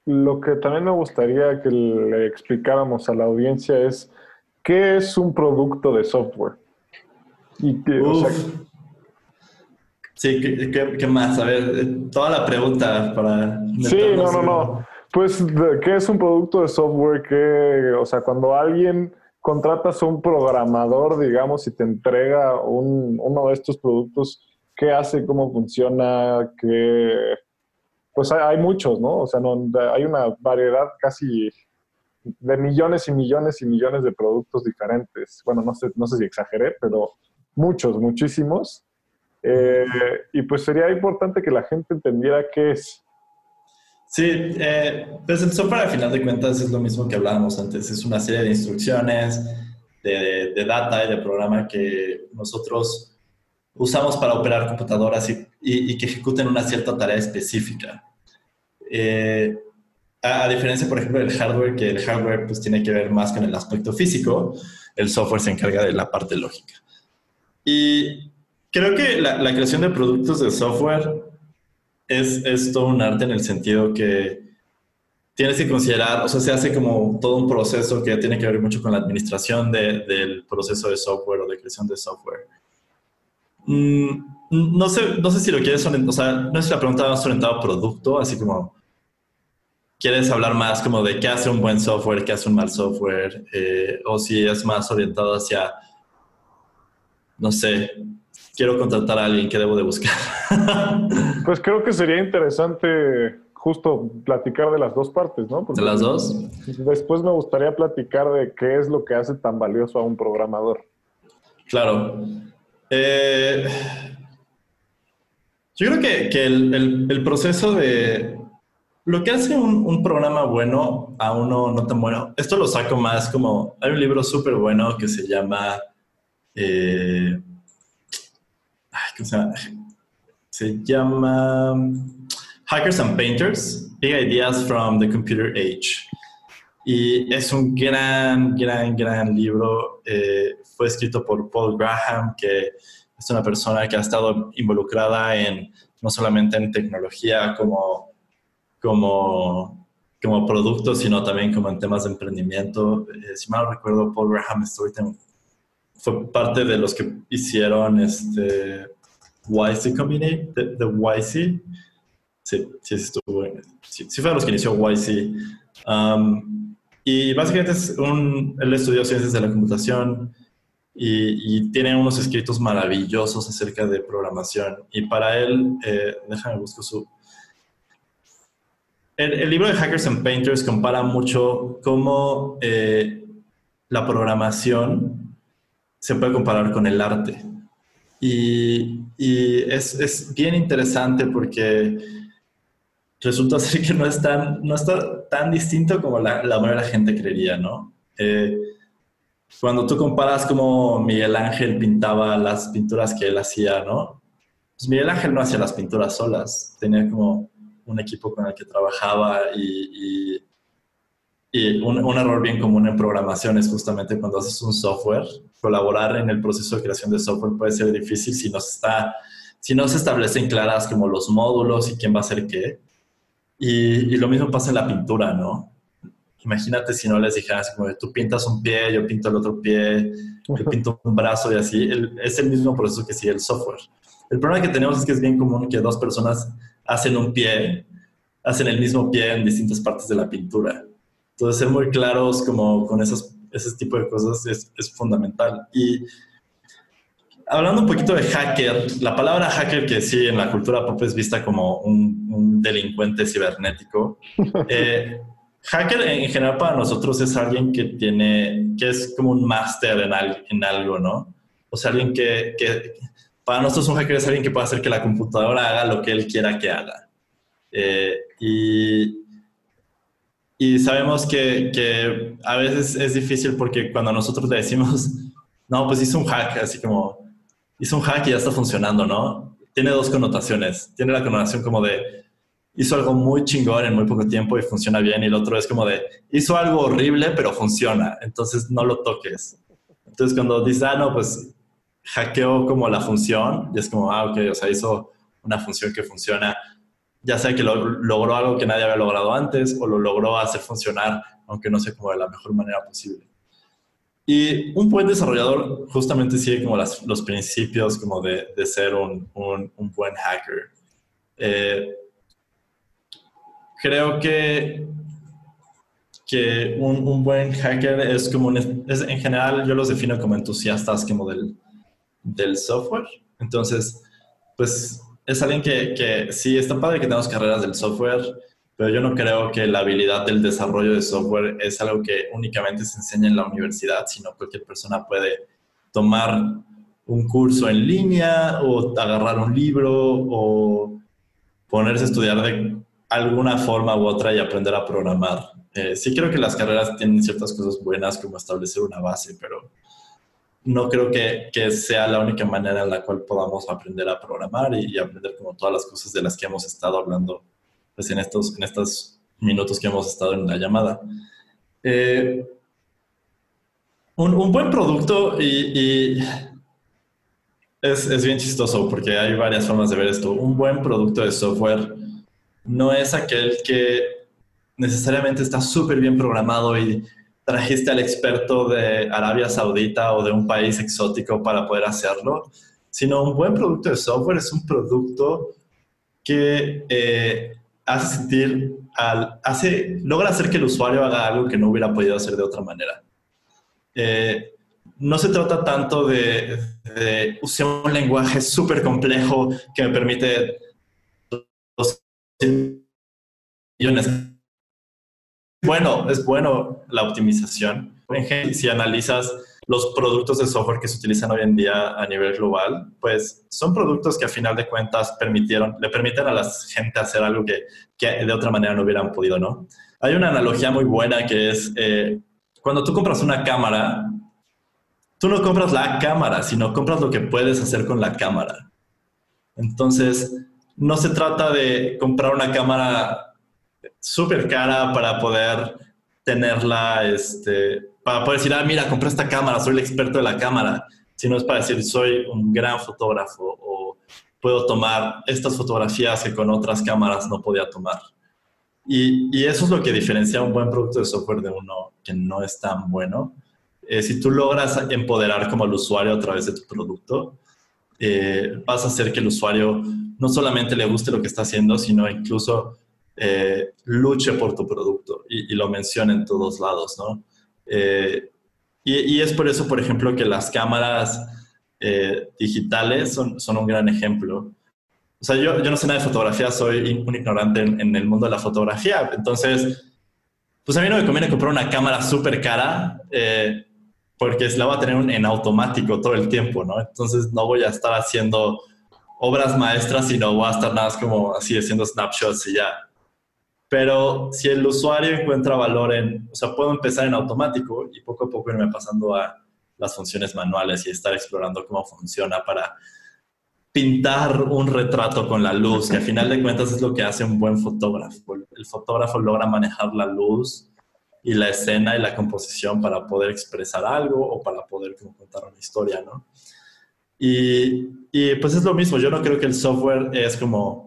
lo que también me gustaría que le explicáramos a la audiencia es qué es un producto de software. Y sí, ¿qué, más? A ver, toda la pregunta para... Sí, no, no, no. Pues, ¿qué es un producto de software? Que, o sea, cuando alguien contratas a un programador, digamos, y te entrega uno de estos productos, ¿qué hace? ¿Cómo funciona? ¿Qué, pues hay, muchos, ¿no? O sea, no, hay una variedad casi de millones y millones y millones de productos diferentes. Bueno, no sé, no sé si exageré, pero muchos, muchísimos. Eh, y pues sería importante que la gente entendiera qué es. Sí, eh, pues el software al final de cuentas es lo mismo que hablábamos antes. Es una serie de instrucciones, de, de data y de programa que nosotros usamos para operar computadoras y, y, que ejecuten una cierta tarea específica. Eh, a, diferencia, por ejemplo, del hardware, que el hardware pues, tiene que ver más con el aspecto físico, el software se encarga de la parte lógica. Y creo que la, creación de productos de software es, todo un arte en el sentido que tienes que considerar, o sea, se hace como todo un proceso que tiene que ver mucho con la administración de, del proceso de software o de creación de software. Mm, no, sé, no sé si lo quieres orientar, o sea, no es la pregunta más orientada a producto, así como quieres hablar más como de qué hace un buen software, qué hace un mal software, eh, o si es más orientado hacia, no sé, quiero contratar a alguien que debo de buscar. pues creo que sería interesante justo platicar de las dos partes, ¿no? ¿De las dos? Después me gustaría platicar de qué es lo que hace tan valioso a un programador. Claro. Eh, yo creo que, el, proceso de... Lo que hace un, programa bueno a uno no tan bueno, esto lo saco más como... Hay un libro súper bueno que se llama... Eh, ¿cómo se llama? Se llama Hackers and Painters, Big Ideas from the Computer Age. Y es un gran, gran, gran libro. Eh, fue escrito por Paul Graham, que es una persona que ha estado involucrada en no solamente en tecnología como, como, como producto, sino también como en temas de emprendimiento. Eh, si mal no recuerdo, Paul Graham fue parte de los que hicieron este YC Combinate, de, YC. Sí, sí, estuvo, sí, sí fue de los que inició YC. Um, y básicamente es un, él estudió ciencias de la computación, y, tiene unos escritos maravillosos acerca de programación. Y para él, eh, déjame buscar su... El, libro de Hackers and Painters compara mucho cómo eh, la programación se puede comparar con el arte. Y, y es, es, bien interesante porque resulta ser que no es tan, no está tan distinto como la, la mayoría de la gente creería, ¿no? Eh, cuando tú comparas cómo Miguel Ángel pintaba las pinturas que él hacía, ¿no? Pues Miguel Ángel no hacía las pinturas solas, tenía como un equipo con el que trabajaba y, y, un, error bien común en programación es justamente cuando haces un software, colaborar en el proceso de creación de software puede ser difícil si no, está, si no se establecen claras como los módulos y quién va a hacer qué. Y, y lo mismo pasa en la pintura, ¿no? Imagínate si no les dijeras como tú pintas un pie, yo pinto el otro pie, yo pinto un brazo y así. es el mismo proceso que sigue el software. El problema que tenemos es que es bien común que dos personas hacen un pie, hacen el mismo pie en distintas partes de la pintura. Entonces, ser muy claros como con esos, ese tipo de cosas es, es fundamental. Y hablando un poquito de hacker, la palabra hacker que sí en la cultura pop es vista como un, delincuente cibernético. Eh, hacker en general para nosotros es alguien que tiene, que es como un máster en, en, algo, ¿no? O sea, alguien que, que, para nosotros un hacker es alguien que puede hacer que la computadora haga lo que él quiera que haga. Eh, y, y sabemos que, que a veces es difícil porque cuando nosotros le decimos, no, pues hizo un hack, así como, hizo un hack y ya está funcionando, ¿no? Tiene dos connotaciones. Tiene la connotación como de hizo algo muy chingón en muy poco tiempo y funciona bien, y el otro es como de hizo algo horrible pero funciona, entonces no lo toques. Entonces cuando dices, ah, no, pues hackeó como la función, y es como, ah, ok, o sea, hizo una función que funciona, ya sea que lo, logró algo que nadie había logrado antes o lo logró hacer funcionar, aunque no sé cómo de la mejor manera posible. Y un buen desarrollador justamente sigue como los principios como de, de ser un, un, buen hacker. Eh, creo que, que un, un, buen hacker es como es, en general yo los defino como entusiastas como del, del software. Entonces, pues es alguien que, que sí está padre que tenemos carreras del software, pero yo no creo que la habilidad del desarrollo de software es algo que únicamente se enseña en la universidad, sino cualquier persona puede tomar un curso en línea o agarrar un libro o ponerse a estudiar de alguna forma u otra y aprender a programar. Eh, sí creo que las carreras tienen ciertas cosas buenas como establecer una base, pero no creo que, que sea la única manera en la cual podamos aprender a programar y, y aprender como todas las cosas de las que hemos estado hablando pues en estos, en estos minutos que hemos estado en la llamada. Eh, un, un, buen producto y, es, es, bien chistoso porque hay varias formas de ver esto. Un buen producto de software no es aquel que necesariamente está súper bien programado y trajiste al experto de Arabia Saudita o de un país exótico para poder hacerlo, sino un buen producto de software es un producto que eh, hace sentir, al, hace, logra hacer que el usuario haga algo que no hubiera podido hacer de otra manera. Eh, no se trata tanto de, de usar un lenguaje súper complejo que me permite millones. Bueno, es bueno la optimización. Si analizas los productos de software que se utilizan hoy en día a nivel global, pues son productos que a final de cuentas permitieron, le permiten a la gente hacer algo que, de otra manera no hubieran podido, ¿no? Hay una analogía muy buena que es eh, cuando tú compras una cámara, tú no compras la cámara, sino compras lo que puedes hacer con la cámara. Entonces, no se trata de comprar una cámara súper cara para poder tenerla, este, para poder decir, ah, mira, compré esta cámara, soy el experto de la cámara, sino es para decir, soy un gran fotógrafo o puedo tomar estas fotografías que con otras cámaras no podía tomar. Y, eso es lo que diferencia un buen producto de software de uno que no es tan bueno. Eh, si tú logras empoderar como al usuario a través de tu producto, eh, vas a hacer que el usuario no solamente le guste lo que está haciendo, sino incluso eh, luche por tu producto y, y, lo mencione en todos lados, ¿no? Eh, y, es por eso, por ejemplo, que las cámaras eh, digitales son, son, un gran ejemplo. O sea, yo, yo, no sé nada de fotografía, soy un ignorante en, el mundo de la fotografía. Entonces, pues a mí no me conviene comprar una cámara súper cara eh, porque la voy a tener en automático todo el tiempo, ¿no? Entonces no voy a estar haciendo obras maestras, sino voy a estar nada más como así haciendo snapshots y ya. Pero si el usuario encuentra valor en, o sea, puedo empezar en automático y poco a poco irme pasando a las funciones manuales y estar explorando cómo funciona para pintar un retrato con la luz, que al final de cuentas es lo que hace un buen fotógrafo. El fotógrafo logra manejar la luz y la escena y la composición para poder expresar algo o para poder contar una historia, ¿no? Y, y pues es lo mismo, yo no creo que el software es como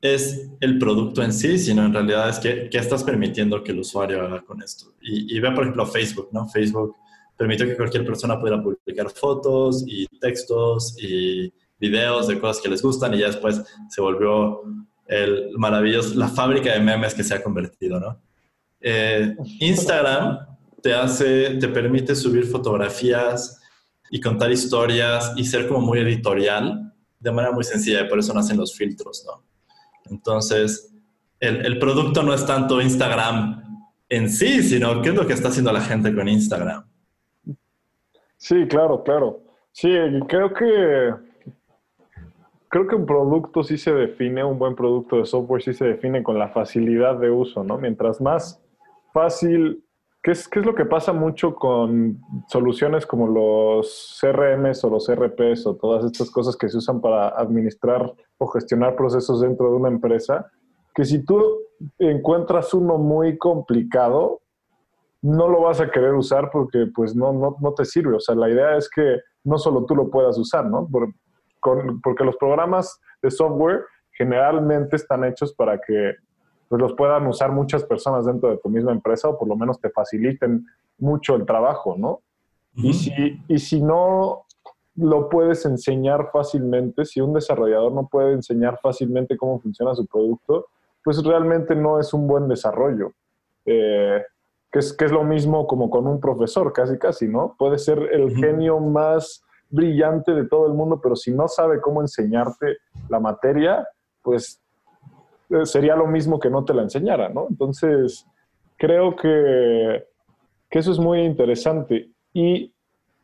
es el producto en sí, sino en realidad es que, qué estás permitiendo que el usuario haga con esto. Y, y ve, por ejemplo, Facebook, ¿no? Facebook permitió que cualquier persona pudiera publicar fotos y textos y videos de cosas que les gustan y ya después se volvió el maravilloso, la fábrica de memes que se ha convertido, ¿no? Eh, Instagram te hace, te permite subir fotografías y contar historias y ser como muy editorial de manera muy sencilla, por eso nacen los filtros, ¿no? Entonces, el, producto no es tanto Instagram en sí, sino qué es lo que está haciendo la gente con Instagram. Sí, claro, claro. Sí, creo que creo que un producto sí se define, un buen producto de software sí se define con la facilidad de uso, ¿no? Mientras más fácil, ¿qué es, qué es lo que pasa mucho con soluciones como los CRMs o los RPs o todas estas cosas que se usan para administrar o gestionar procesos dentro de una empresa? Que si tú encuentras uno muy complicado, no lo vas a querer usar porque pues no, no, no te sirve. O sea, la idea es que no solo tú lo puedas usar, ¿no? porque los programas de software generalmente están hechos para que pues, los puedan usar muchas personas dentro de tu misma empresa o por lo menos te faciliten mucho el trabajo, ¿no? y, si, y si no lo puedes enseñar fácilmente, si un desarrollador no puede enseñar fácilmente cómo funciona su producto, pues realmente no es un buen desarrollo. Eh, que, es, que es lo mismo como con un profesor, casi casi, ¿no? Puede ser el genio más brillante de todo el mundo, pero si no sabe cómo enseñarte la materia, pues eh, sería lo mismo que no te la enseñara, ¿no? Entonces, creo que, que eso es muy interesante. Y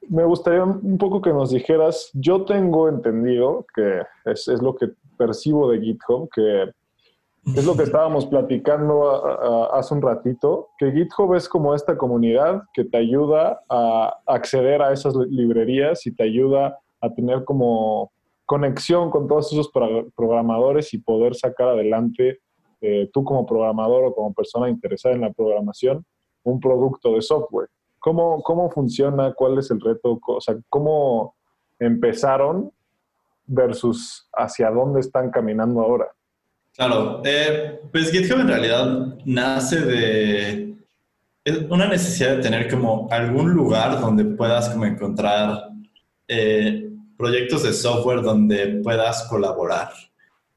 me gustaría un poco que nos dijeras, yo tengo entendido, que es, es lo que percibo de GitHub, que es lo que estábamos platicando hace un ratito, que GitHub es como esta comunidad que te ayuda a acceder a esas librerías y te ayuda a tener como conexión con todos esos programadores y poder sacar adelante eh, tú como programador o como persona interesada en la programación un producto de software. ¿Cómo, cómo funciona? ¿Cuál es el reto? O sea, ¿cómo empezaron versus hacia dónde están caminando ahora? Claro, eh, pues GitHub en realidad nace de una necesidad de tener como algún lugar donde puedas como encontrar eh, proyectos de software donde puedas colaborar.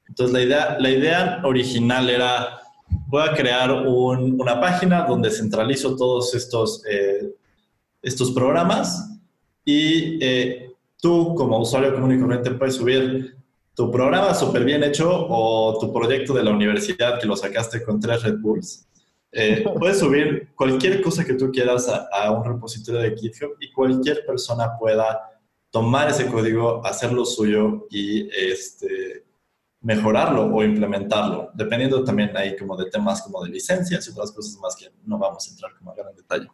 Entonces la idea, la idea original era, voy a crear una página donde centralizo todos estos, eh, estos programas y tú como usuario común y corriente puedes subir tu programa súper bien hecho o tu proyecto de la universidad que lo sacaste con tres Red Bulls, eh, puedes subir cualquier cosa que tú quieras a, un repositorio de GitHub y cualquier persona pueda tomar ese código, hacerlo suyo y este, mejorarlo o implementarlo, dependiendo también ahí como de temas como de licencias y otras cosas más que no vamos a entrar como a gran detalle.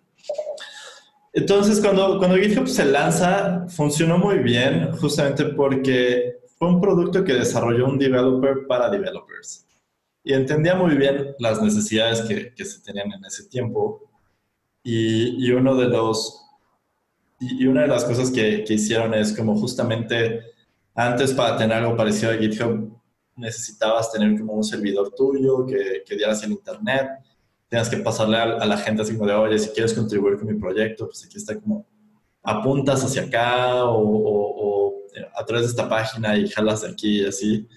Entonces, cuando, cuando GitHub se lanza, funcionó muy bien, justamente porque fue un producto que desarrolló un developer para developers. Y entendía muy bien las necesidades que, que se tenían en ese tiempo. Y, y uno de los y, una de las cosas que, que, hicieron es como justamente antes para tener algo parecido a GitHub necesitabas tener como un servidor tuyo que, que dieras el internet tienes que pasarle a, la gente así como de oye si quieres contribuir con mi proyecto pues aquí está como apuntas hacia acá o a través de esta página y jalas de aquí y así.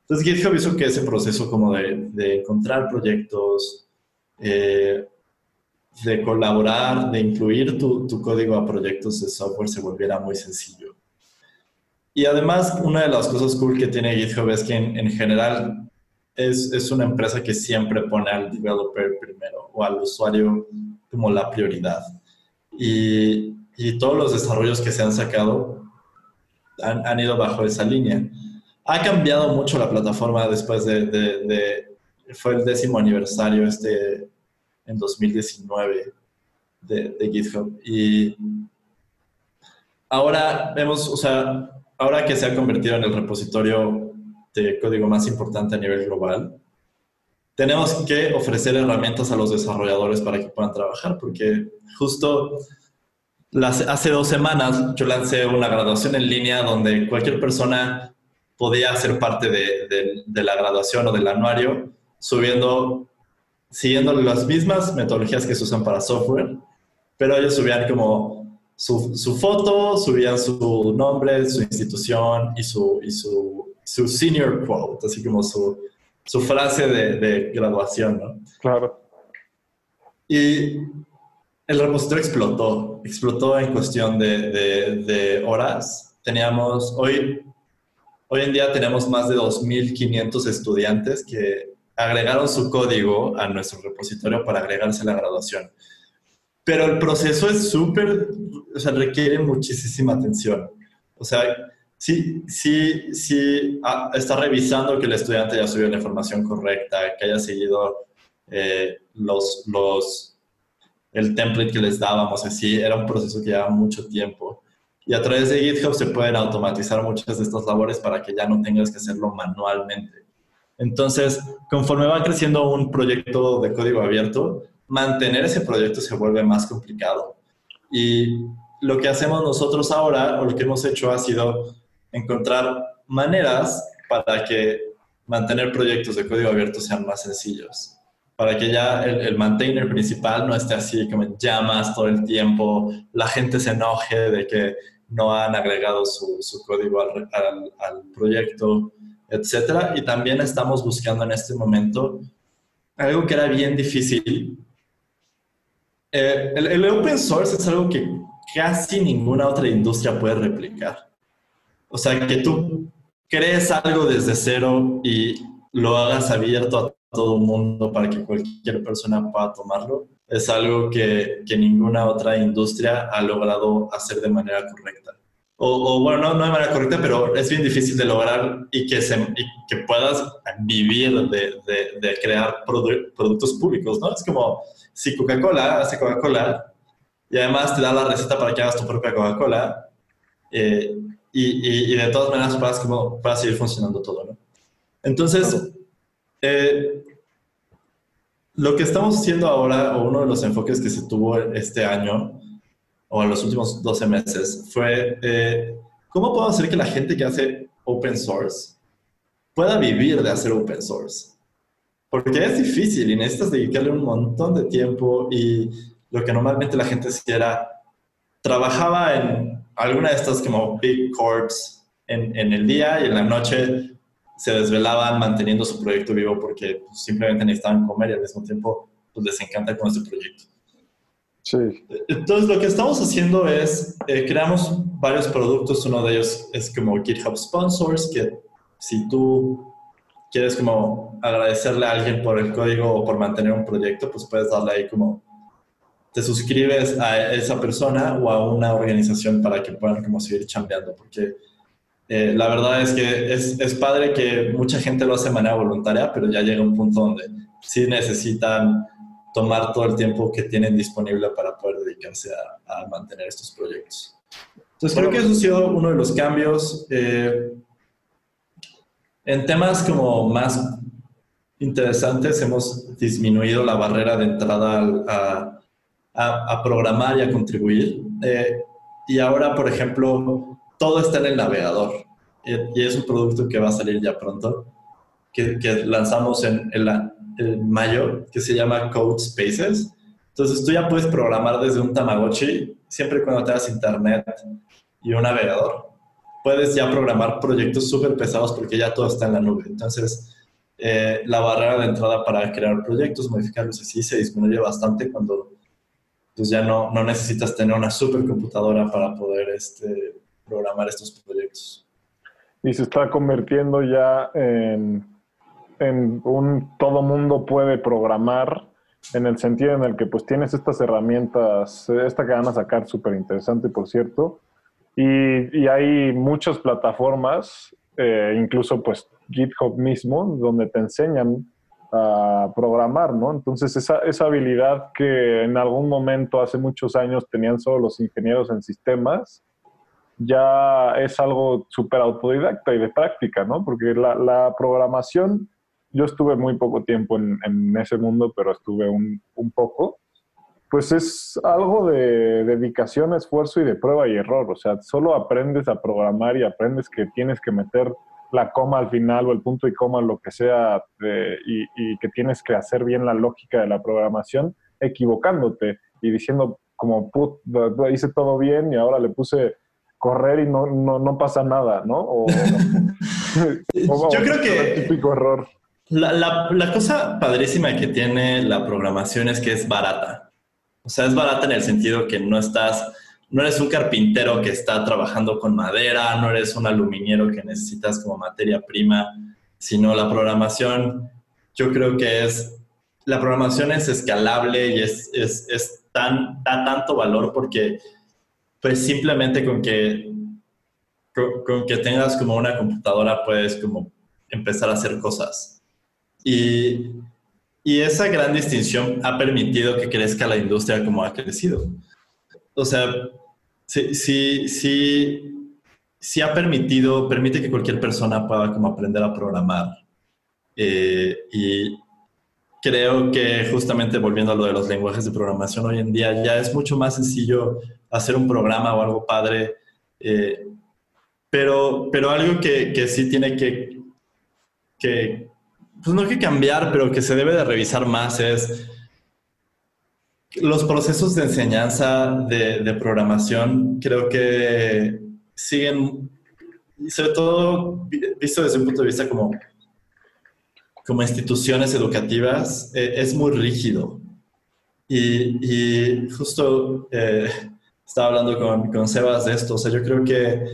Entonces GitHub hizo que ese proceso como de, de encontrar proyectos, eh, de colaborar, de incluir tu, tu, código a proyectos de software se volviera muy sencillo. Y además, una de las cosas cool que tiene GitHub es que en, en general es, es, una empresa que siempre pone al developer primero o al usuario como la prioridad. Y, y todos los desarrollos que se han sacado han, ido bajo esa línea. Ha cambiado mucho la plataforma después de, fue el décimo aniversario este en 2019 de, GitHub. Y ahora vemos, o sea, ahora que se ha convertido en el repositorio de código más importante a nivel global, tenemos que ofrecer herramientas a los desarrolladores para que puedan trabajar, porque justo hace dos semanas yo lancé una graduación en línea donde cualquier persona podía ser parte de, la graduación o del anuario subiendo, siguiendo las mismas metodologías que se usan para software, pero ellos subían como su, foto, subían su nombre, su institución y su, y su, su senior quote, así como su, su frase de, de graduación, ¿no? Claro. Y el repositorio explotó, explotó en cuestión de, de, horas. Teníamos, hoy, hoy en día tenemos más de 2.500 estudiantes que agregaron su código a nuestro repositorio para agregarse a la graduación. Pero el proceso es súper, o sea, requiere muchísima atención. O sea, sí, sí, sí ah, está revisando que el estudiante haya subido la información correcta, que haya seguido eh, los, los, el template que les dábamos, así, era un proceso que lleva mucho tiempo. Y a través de GitHub se pueden automatizar muchas de estas labores para que ya no tengas que hacerlo manualmente. Entonces, conforme va creciendo un proyecto de código abierto, mantener ese proyecto se vuelve más complicado. Y lo que hacemos nosotros ahora, o lo que hemos hecho, ha sido encontrar maneras para que mantener proyectos de código abierto sean más sencillos. Para que ya el, maintainer principal no esté así como llamas todo el tiempo, la gente se enoje de que no han agregado su, código al, proyecto etcétera. Y también estamos buscando en este momento algo que era bien difícil. Eh, el, open source es algo que casi ninguna otra industria puede replicar. O sea, que tú crees algo desde cero y lo hagas abierto a todo el mundo para que cualquier persona pueda tomarlo, es algo que, que ninguna otra industria ha logrado hacer de manera correcta o, bueno, no, no, de manera correcta, pero es bien difícil de lograr y que, se, que puedas vivir de, de, crear productos públicos, ¿no? Es como si Coca-Cola hace Coca-Cola y además te da la receta para que hagas tu propia Coca-Cola eh, y, y, de todas maneras puedas, como, seguir funcionando todo, ¿no? Entonces, eh, lo que estamos haciendo ahora, o uno de los enfoques que se tuvo este año, o en los últimos 12 meses fue eh, cómo puedo hacer que la gente que hace open source pueda vivir de hacer open source. Porque es difícil y necesitas dedicarle un montón de tiempo y lo que normalmente la gente hacía era trabajaba en alguna de estas como big corps en, en el día y en la noche se desvelaban manteniendo su proyecto vivo porque pues, simplemente necesitaban comer y al mismo tiempo pues, les encanta con este proyecto. Entonces, lo que estamos haciendo es, eh, creamos varios productos. Uno de ellos es como GitHub Sponsors, que si tú quieres como agradecerle a alguien por el código o por mantener un proyecto, pues puedes darle ahí como, te suscribes a esa persona o a una organización para que puedan como seguir chambeando, porque eh, la verdad es que es, es padre que mucha gente lo hace de manera voluntaria, pero ya llega un punto donde sí necesitan tomar todo el tiempo que tienen disponible para poder dedicarse a, mantener estos proyectos. Entonces creo que eso ha sido uno de los cambios. Eh, en temas como más interesantes hemos disminuido la barrera de entrada a, a, programar y a contribuir. Eh, y ahora, por ejemplo, todo está en el navegador. Y, es un producto que va a salir ya pronto, que, lanzamos en, en mayo que se llama Code Spaces. Entonces tú ya puedes programar desde un Tamagotchi, siempre cuando tengas internet y un navegador. Puedes ya programar proyectos súper pesados porque ya todo está en la nube. Entonces, eh, la barrera de entrada para crear proyectos, modificarlos así, se disminuye bastante cuando pues ya no, no necesitas tener una supercomputadora para poder este, programar estos proyectos. Y se está convirtiendo ya en en un todo mundo puede programar en el sentido en el que pues tienes estas herramientas, esta que van a sacar súper interesante, por cierto, y, hay muchas plataformas, eh, incluso pues GitHub mismo, donde te enseñan programar, ¿no? Entonces esa, esa habilidad que en algún momento hace muchos años tenían solo los ingenieros en sistemas, ya es algo súper autodidacta y de práctica, ¿no? Porque la, programación yo estuve muy poco tiempo en, ese mundo, pero estuve un, poco, pues es algo de dedicación, esfuerzo y de prueba y error. O sea, solo aprendes a programar y aprendes que tienes que meter la coma al final o el punto y coma, lo que sea, y, que tienes que hacer bien la lógica de la programación, equivocándote y diciendo como, put, hice todo bien y ahora le puse correr y no, no, pasa nada, ¿no? Yo creo que... El típico error. La, la, la, cosa padrísima que tiene la programación es que es barata. O sea, es barata en el sentido que no estás, no eres un carpintero que está trabajando con madera, no eres un aluminiero que necesitas como materia prima, sino la programación, yo creo que es, la programación es escalable y es, es, es tan, da tanto valor porque pues simplemente con que, con, que tengas como una computadora puedes como empezar a hacer cosas. Y, y esa gran distinción ha permitido que crezca la industria como ha crecido. O sea, sí, sí, sí, sí ha permitido, permite que cualquier persona pueda como aprender a programar. Eh, y creo que justamente volviendo a lo de los lenguajes de programación hoy en día, ya es mucho más sencillo hacer un programa o algo padre, eh, pero, pero algo que, que sí tiene que, que, pues no que cambiar, pero que se debe de revisar más es los procesos de enseñanza de, programación, creo que siguen, sobre todo visto desde un punto de vista como como instituciones educativas eh, es muy rígido. Y, y justo eh, estaba hablando con, con, Sebas de esto, o sea, yo creo que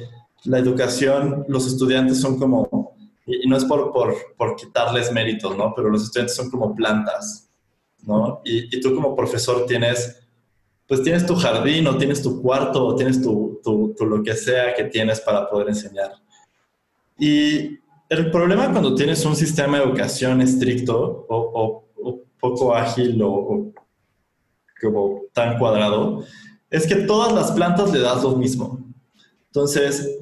la educación, los estudiantes son como, y, no es por, por, por, quitarles méritos, ¿no? Pero los estudiantes son como plantas, ¿no? Y, tú como profesor tienes, pues tienes tu jardín o tienes tu cuarto o tienes tu, lo que sea que tienes para poder enseñar. Y, el problema cuando tienes un sistema de educación estricto o, poco ágil o, como tan cuadrado, es que todas las plantas le das lo mismo. Entonces,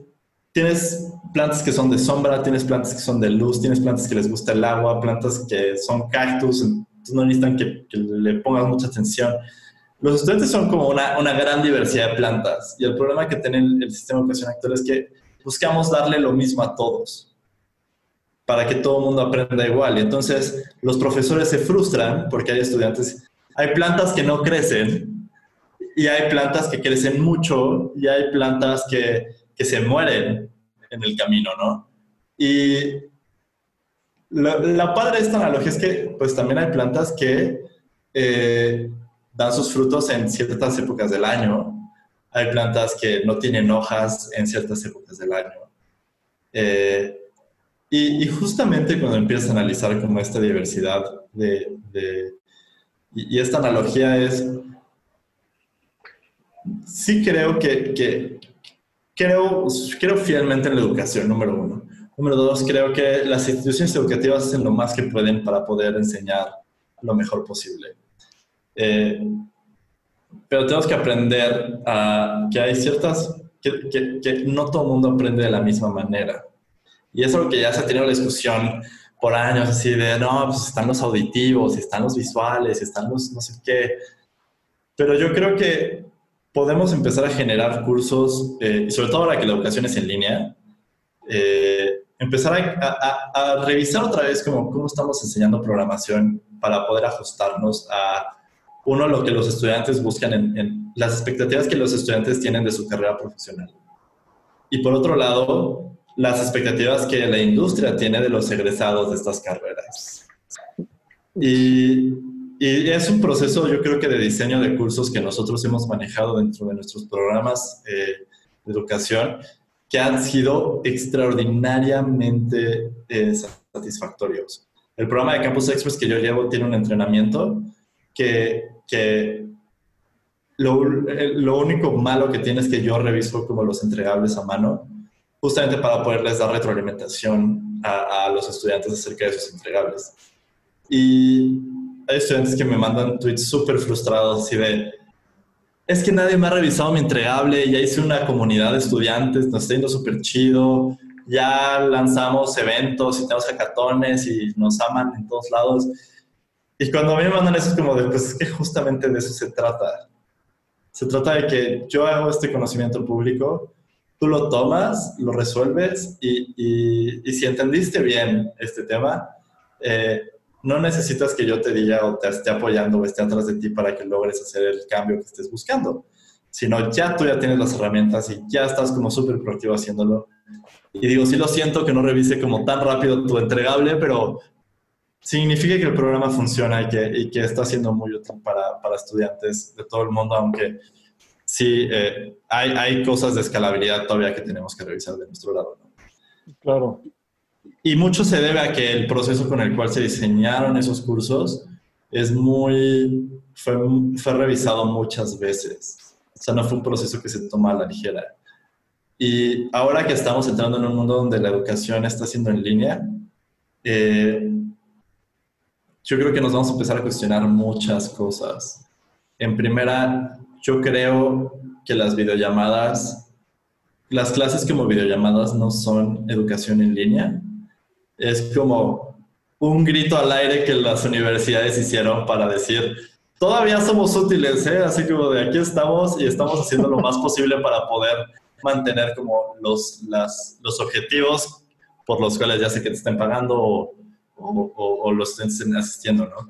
tienes plantas que son de sombra, tienes plantas que son de luz, tienes plantas que les gusta el agua, plantas que son cactus, entonces no necesitan que, le pongas mucha atención. Los estudiantes son como una, gran diversidad de plantas y el problema que tiene el, el sistema de educación actual es que buscamos darle lo mismo a todos para que todo el mundo aprenda igual. Y entonces los profesores se frustran porque hay estudiantes, hay plantas que no crecen y hay plantas que crecen mucho y hay plantas que, que se mueren en el camino, ¿no? Y la, la, padre de esta analogía es que pues también hay plantas que eh, dan sus frutos en ciertas épocas del año. Hay plantas que no tienen hojas en ciertas épocas del año. Eh, y, justamente cuando empiezas a analizar como esta diversidad de, de y, esta analogía es, sí creo que, que, creo, creo fielmente en la educación, número uno. Número dos, creo que las instituciones educativas hacen lo más que pueden para poder enseñar lo mejor posible. Eh, pero tenemos que aprender a que hay ciertas, que, que, que no todo el mundo aprende de la misma manera. Y es algo que ya se ha tenido la discusión por años, así de, no, pues están los auditivos, están los visuales, están los no sé qué. Pero yo creo que podemos empezar a generar cursos, eh, y sobre todo ahora que la educación es en línea, eh, empezar a, a, revisar otra vez cómo, cómo estamos enseñando programación para poder ajustarnos a, uno, lo que los estudiantes buscan en, en las expectativas que los estudiantes tienen de su carrera profesional. Y por otro lado, las expectativas que la industria tiene de los egresados de estas carreras. Y, y, es un proceso, yo creo que de diseño de cursos que nosotros hemos manejado dentro de nuestros programas eh, de educación, que han sido extraordinariamente eh, satisfactorios. El programa de Campus Express que yo llevo tiene un entrenamiento que, que lo, lo único malo que tiene es que yo reviso como los entregables a mano justamente para poderles dar retroalimentación a, a, los estudiantes acerca de sus entregables. Y hay estudiantes que me mandan tweets súper frustrados así de, es que nadie me ha revisado mi entregable, ya hice una comunidad de estudiantes, nos está yendo súper chido, ya lanzamos eventos y tenemos hackatones y nos aman en todos lados. Y cuando a mí me mandan eso es como de, pues es que justamente de eso se trata. Se trata de que yo hago este conocimiento público tú lo tomas, lo resuelves y, y, si entendiste bien este tema, eh, no necesitas que yo te diga o te esté apoyando o esté atrás de ti para que logres hacer el cambio que estés buscando, sino ya tú ya tienes las herramientas y ya estás como súper proactivo haciéndolo. Y digo, sí lo siento que no revise como tan rápido tu entregable, pero significa que el programa funciona y que, está siendo muy útil para, estudiantes de todo el mundo, aunque sí eh, hay, cosas de escalabilidad todavía que tenemos que revisar de nuestro lado. Claro. Y mucho se debe a que el proceso con el cual se diseñaron esos cursos es muy, fue, fue revisado muchas veces. O sea, no fue un proceso que se toma a la ligera. Y ahora que estamos entrando en un mundo donde la educación está siendo en línea, eh, yo creo que nos vamos a empezar a cuestionar muchas cosas. En primera, yo creo que las videollamadas, las clases como videollamadas no son educación en línea. Es como un grito al aire que las universidades hicieron para decir, todavía somos útiles, ¿eh? así como de aquí estamos y estamos haciendo lo más posible para poder mantener como los, las, los objetivos por los cuales ya sé que te estén pagando o, o, los estén asistiendo, ¿no?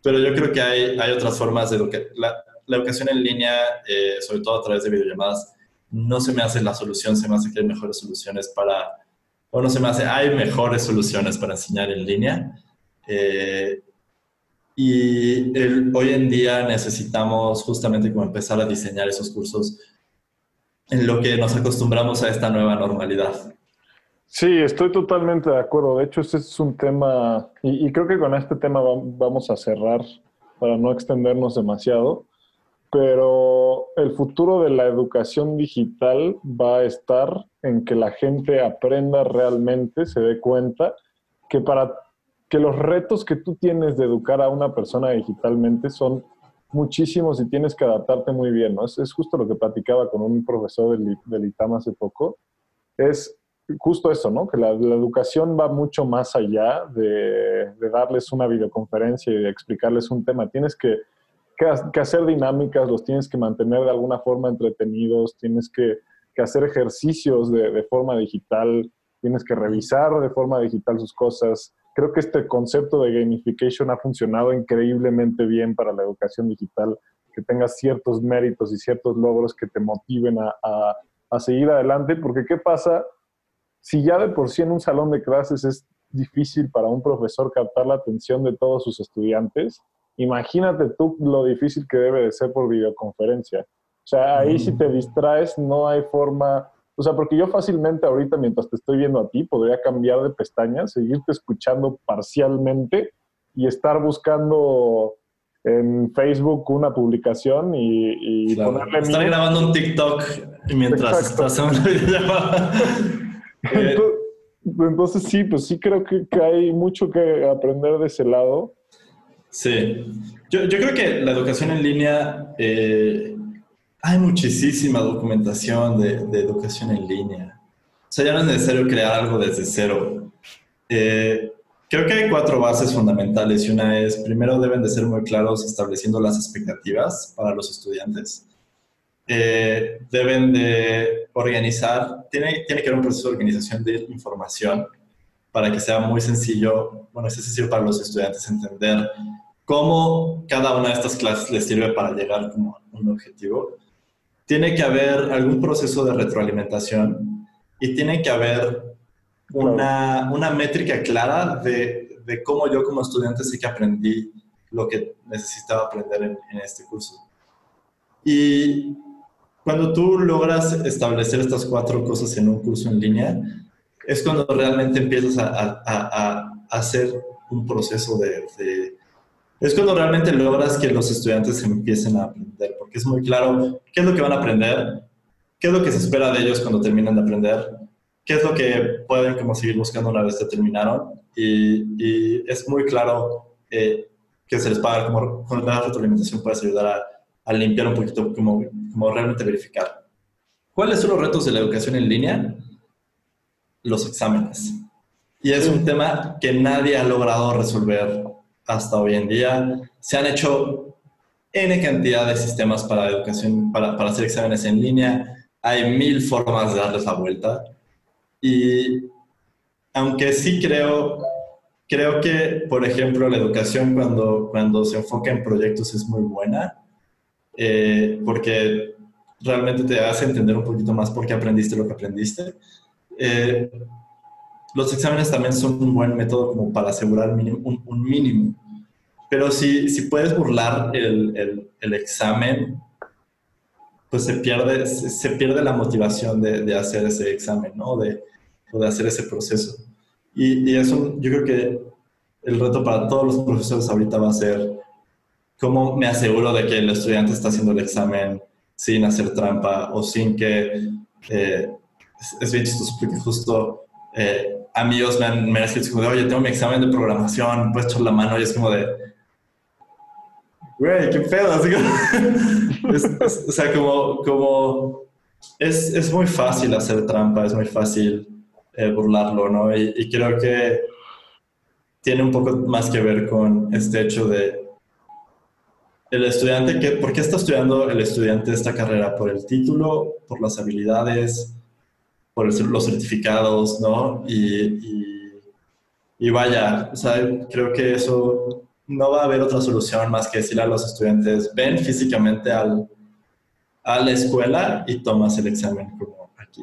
Pero yo creo que hay, hay otras formas de educar. La, la, educación en línea, eh, sobre todo a través de videollamadas, no se me hace la solución, se me hace que hay mejores soluciones para, o no se me hace, hay mejores soluciones para enseñar en línea. Eh, y hoy en día necesitamos justamente como empezar a diseñar esos cursos en lo que nos acostumbramos a esta nueva normalidad. Sí, estoy totalmente de acuerdo. De hecho, este es un tema, y, creo que con este tema vamos a cerrar para no extendernos demasiado, pero el futuro de la educación digital va a estar en que la gente aprenda realmente, se dé cuenta que para que los retos que tú tienes de educar a una persona digitalmente son muchísimos y tienes que adaptarte muy bien, ¿no? Es, justo lo que platicaba con un profesor del, del ITAM hace poco. Es justo eso, ¿no? Que la, educación va mucho más allá de, darles una videoconferencia y de explicarles un tema. Tienes que, que, hacer dinámicas, los tienes que mantener de alguna forma entretenidos, tienes que, que hacer ejercicios de, forma digital, tienes que revisar de forma digital sus cosas. Creo que este concepto de gamification ha funcionado increíblemente bien para la educación digital, que tengas ciertos méritos y ciertos logros que te motiven a, a, a seguir adelante, porque ¿qué pasa? si ya de por sí en un salón de clases es difícil para un profesor captar la atención de todos sus estudiantes, imagínate tú lo difícil que debe de ser por videoconferencia. O sea, ahí si te distraes no hay forma, o sea, porque yo fácilmente ahorita mientras te estoy viendo a ti podría cambiar de pestaña, seguirte escuchando parcialmente y estar buscando en Facebook una publicación y, ponerle... Estar grabando un TikTok mientras estás en una videollamada. Entonces, sí, pues sí creo que, hay mucho que aprender de ese lado. Sí, yo, yo creo que la educación en línea, eh, hay muchísima documentación de, educación en línea. O sea, ya no es necesario crear algo desde cero. Eh, creo que hay cuatro bases fundamentales y una es, primero deben de ser muy claros estableciendo las expectativas para los estudiantes. Eh, deben de organizar, tiene, tiene que haber un proceso de organización de información para que sea muy sencillo, bueno, es sencillo para los estudiantes entender cómo cada una de estas clases les sirve para llegar como a un objetivo. Tiene que haber algún proceso de retroalimentación y tiene que haber una, una métrica clara de, de, cómo yo como estudiante sé que aprendí lo que necesitaba aprender en, en este curso. Y cuando tú logras establecer estas cuatro cosas en un curso en línea, es cuando realmente empiezas a, a, hacer un proceso de, Es cuando realmente logras que los estudiantes empiecen a aprender, porque es muy claro qué es lo que van a aprender, qué es lo que se espera de ellos cuando terminan de aprender, qué es lo que pueden como seguir buscando una vez que terminaron, y, y es muy claro eh, que se les paga, como con la retroalimentación puedes ayudar a a limpiar un poquito, como, como realmente verificar. ¿Cuáles son los retos de la educación en línea? Los exámenes. Y es un tema que nadie ha logrado resolver hasta hoy en día. Se han hecho N cantidad de sistemas para educación, para, para hacer exámenes en línea. Hay mil formas de darles la vuelta. Y aunque sí creo, creo que, por ejemplo, la educación cuando, cuando se enfoca en proyectos es muy buena eh, porque realmente te hace entender un poquito más por qué aprendiste lo que aprendiste. Eh, los exámenes también son un buen método como para asegurar un, mínimo. Pero si, si puedes burlar el, el, examen, pues se pierde, se pierde la motivación de, de hacer ese examen, ¿no? De, de hacer ese proceso. Y, y eso yo creo que el reto para todos los profesores ahorita va a ser cómo me aseguro de que el estudiante está haciendo el examen sin hacer trampa o sin que... Eh, es, bien chistoso porque justo eh, amigos me han, me han escrito oye, tengo mi examen de programación, puedes echar la mano y es como de, güey, qué pedo. Como, o sea, como, como es, es, muy fácil hacer trampa, es muy fácil eh, burlarlo, ¿no? Y, y, creo que tiene un poco más que ver con este hecho de el estudiante, que, ¿por qué está estudiando el estudiante esta carrera? ¿Por el título? ¿Por las habilidades? Por los certificados, ¿no? Y, y, vaya, o sea, creo que eso no va a haber otra solución más que decirle a los estudiantes, ven físicamente al, a la escuela y tomas el examen como aquí,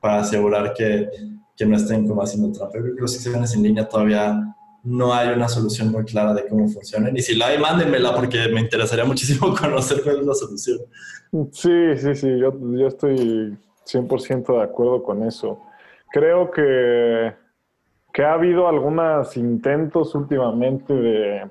para asegurar que, que no estén como haciendo trampa. Los exámenes en línea todavía no hay una solución muy clara de cómo funcionan. Y si la hay, mándenmela porque me interesaría muchísimo conocer cuál es la solución. Sí, sí, sí, yo, yo estoy 100% de acuerdo con eso. Creo que, que ha habido algunos intentos últimamente de,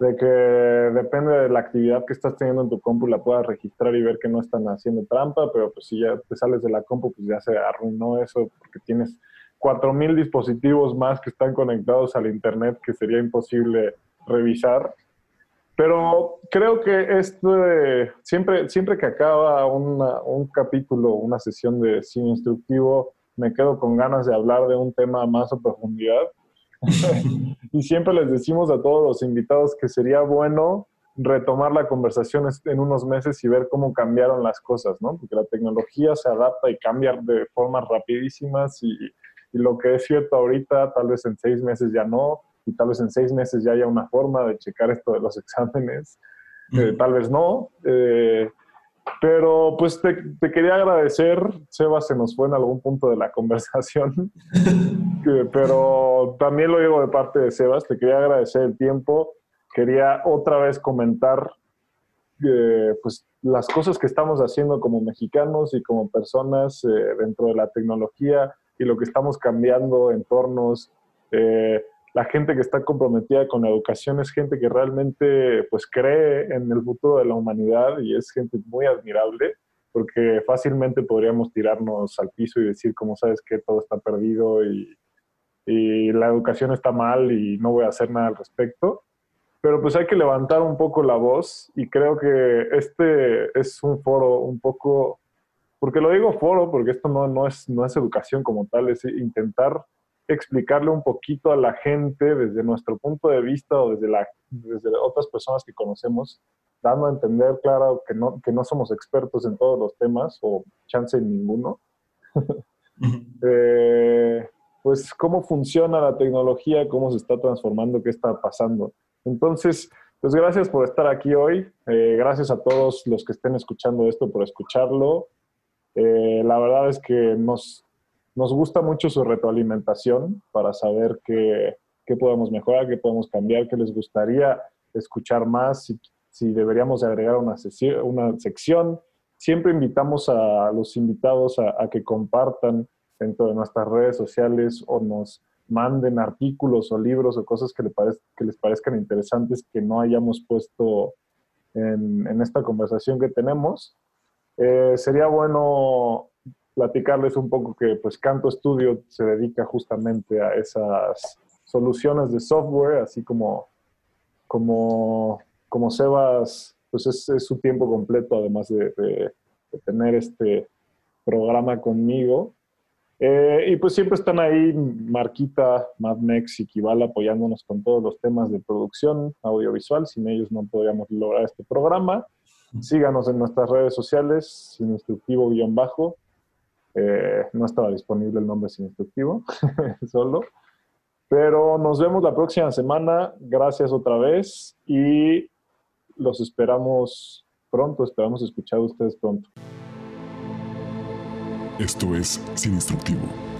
de que depende de la actividad que estás teniendo en tu compu, la puedas registrar y ver que no están haciendo trampa, pero pues si ya te sales de la compu, pues ya se arruinó eso porque tienes 4.000 dispositivos más que están conectados al Internet que sería imposible revisar. Pero creo que este, siempre, siempre que acaba un capítulo, una sesión de cine instructivo, me quedo con ganas de hablar de un tema más a profundidad. y siempre les decimos a todos los invitados que sería bueno retomar la conversación en unos meses y ver cómo cambiaron las cosas, ¿no? Porque la tecnología se adapta y cambia de formas rapidísimas y, y lo que es cierto ahorita, tal vez en seis meses ya no, y tal vez en seis meses ya haya una forma de checar esto de los exámenes, eh, tal vez no. Eh, pero pues te, te, quería agradecer, Seba se nos fue en algún punto de la conversación, pero también lo digo de parte de Sebas, te quería agradecer el tiempo, quería otra vez comentar eh, pues las cosas que estamos haciendo como mexicanos y como personas dentro de la tecnología y lo que estamos cambiando, entornos, eh, la gente que está comprometida con la educación es gente que realmente pues cree en el futuro de la humanidad y es gente muy admirable porque fácilmente podríamos tirarnos al piso y decir como sabes que todo está perdido y, y la educación está mal y no voy a hacer nada al respecto. Pero pues hay que levantar un poco la voz y creo que este es un foro un poco, porque lo digo foro, porque esto no, no, es, no es educación como tal, es intentar explicarle un poquito a la gente desde nuestro punto de vista o desde, la, desde otras personas que conocemos, dando a entender, claro, que no, que no somos expertos en todos los temas o chance en ninguno. Eh, pues cómo funciona la tecnología, cómo se está transformando, qué está pasando. Entonces, pues gracias por estar aquí hoy. Eh, gracias a todos los que estén escuchando esto por escucharlo. Eh, la verdad es que nos, nos gusta mucho su retroalimentación para saber qué, qué podemos mejorar, qué podemos cambiar, qué les gustaría escuchar más, si, si deberíamos agregar una, una sección. Siempre invitamos a los invitados a, que compartan dentro de nuestras redes sociales o nos manden artículos o libros o cosas que, le que les parezcan interesantes que no hayamos puesto en, en esta conversación que tenemos. Eh, sería bueno platicarles un poco que pues Canto Studio se dedica justamente a esas soluciones de software, así como, como, como Sebas, pues es, su tiempo completo, además de, tener este programa conmigo. Eh, y pues siempre están ahí Marquita, MadMex y Kibal apoyándonos con todos los temas de producción audiovisual. Sin ellos no podríamos lograr este programa. Síganos en nuestras redes sociales, sin instructivo-bajo, eh, no estaba disponible el nombre sin instructivo, solo. Pero nos vemos la próxima semana. Gracias otra vez y los esperamos pronto. Esperamos escuchar a ustedes pronto. Esto es Sin Instructivo.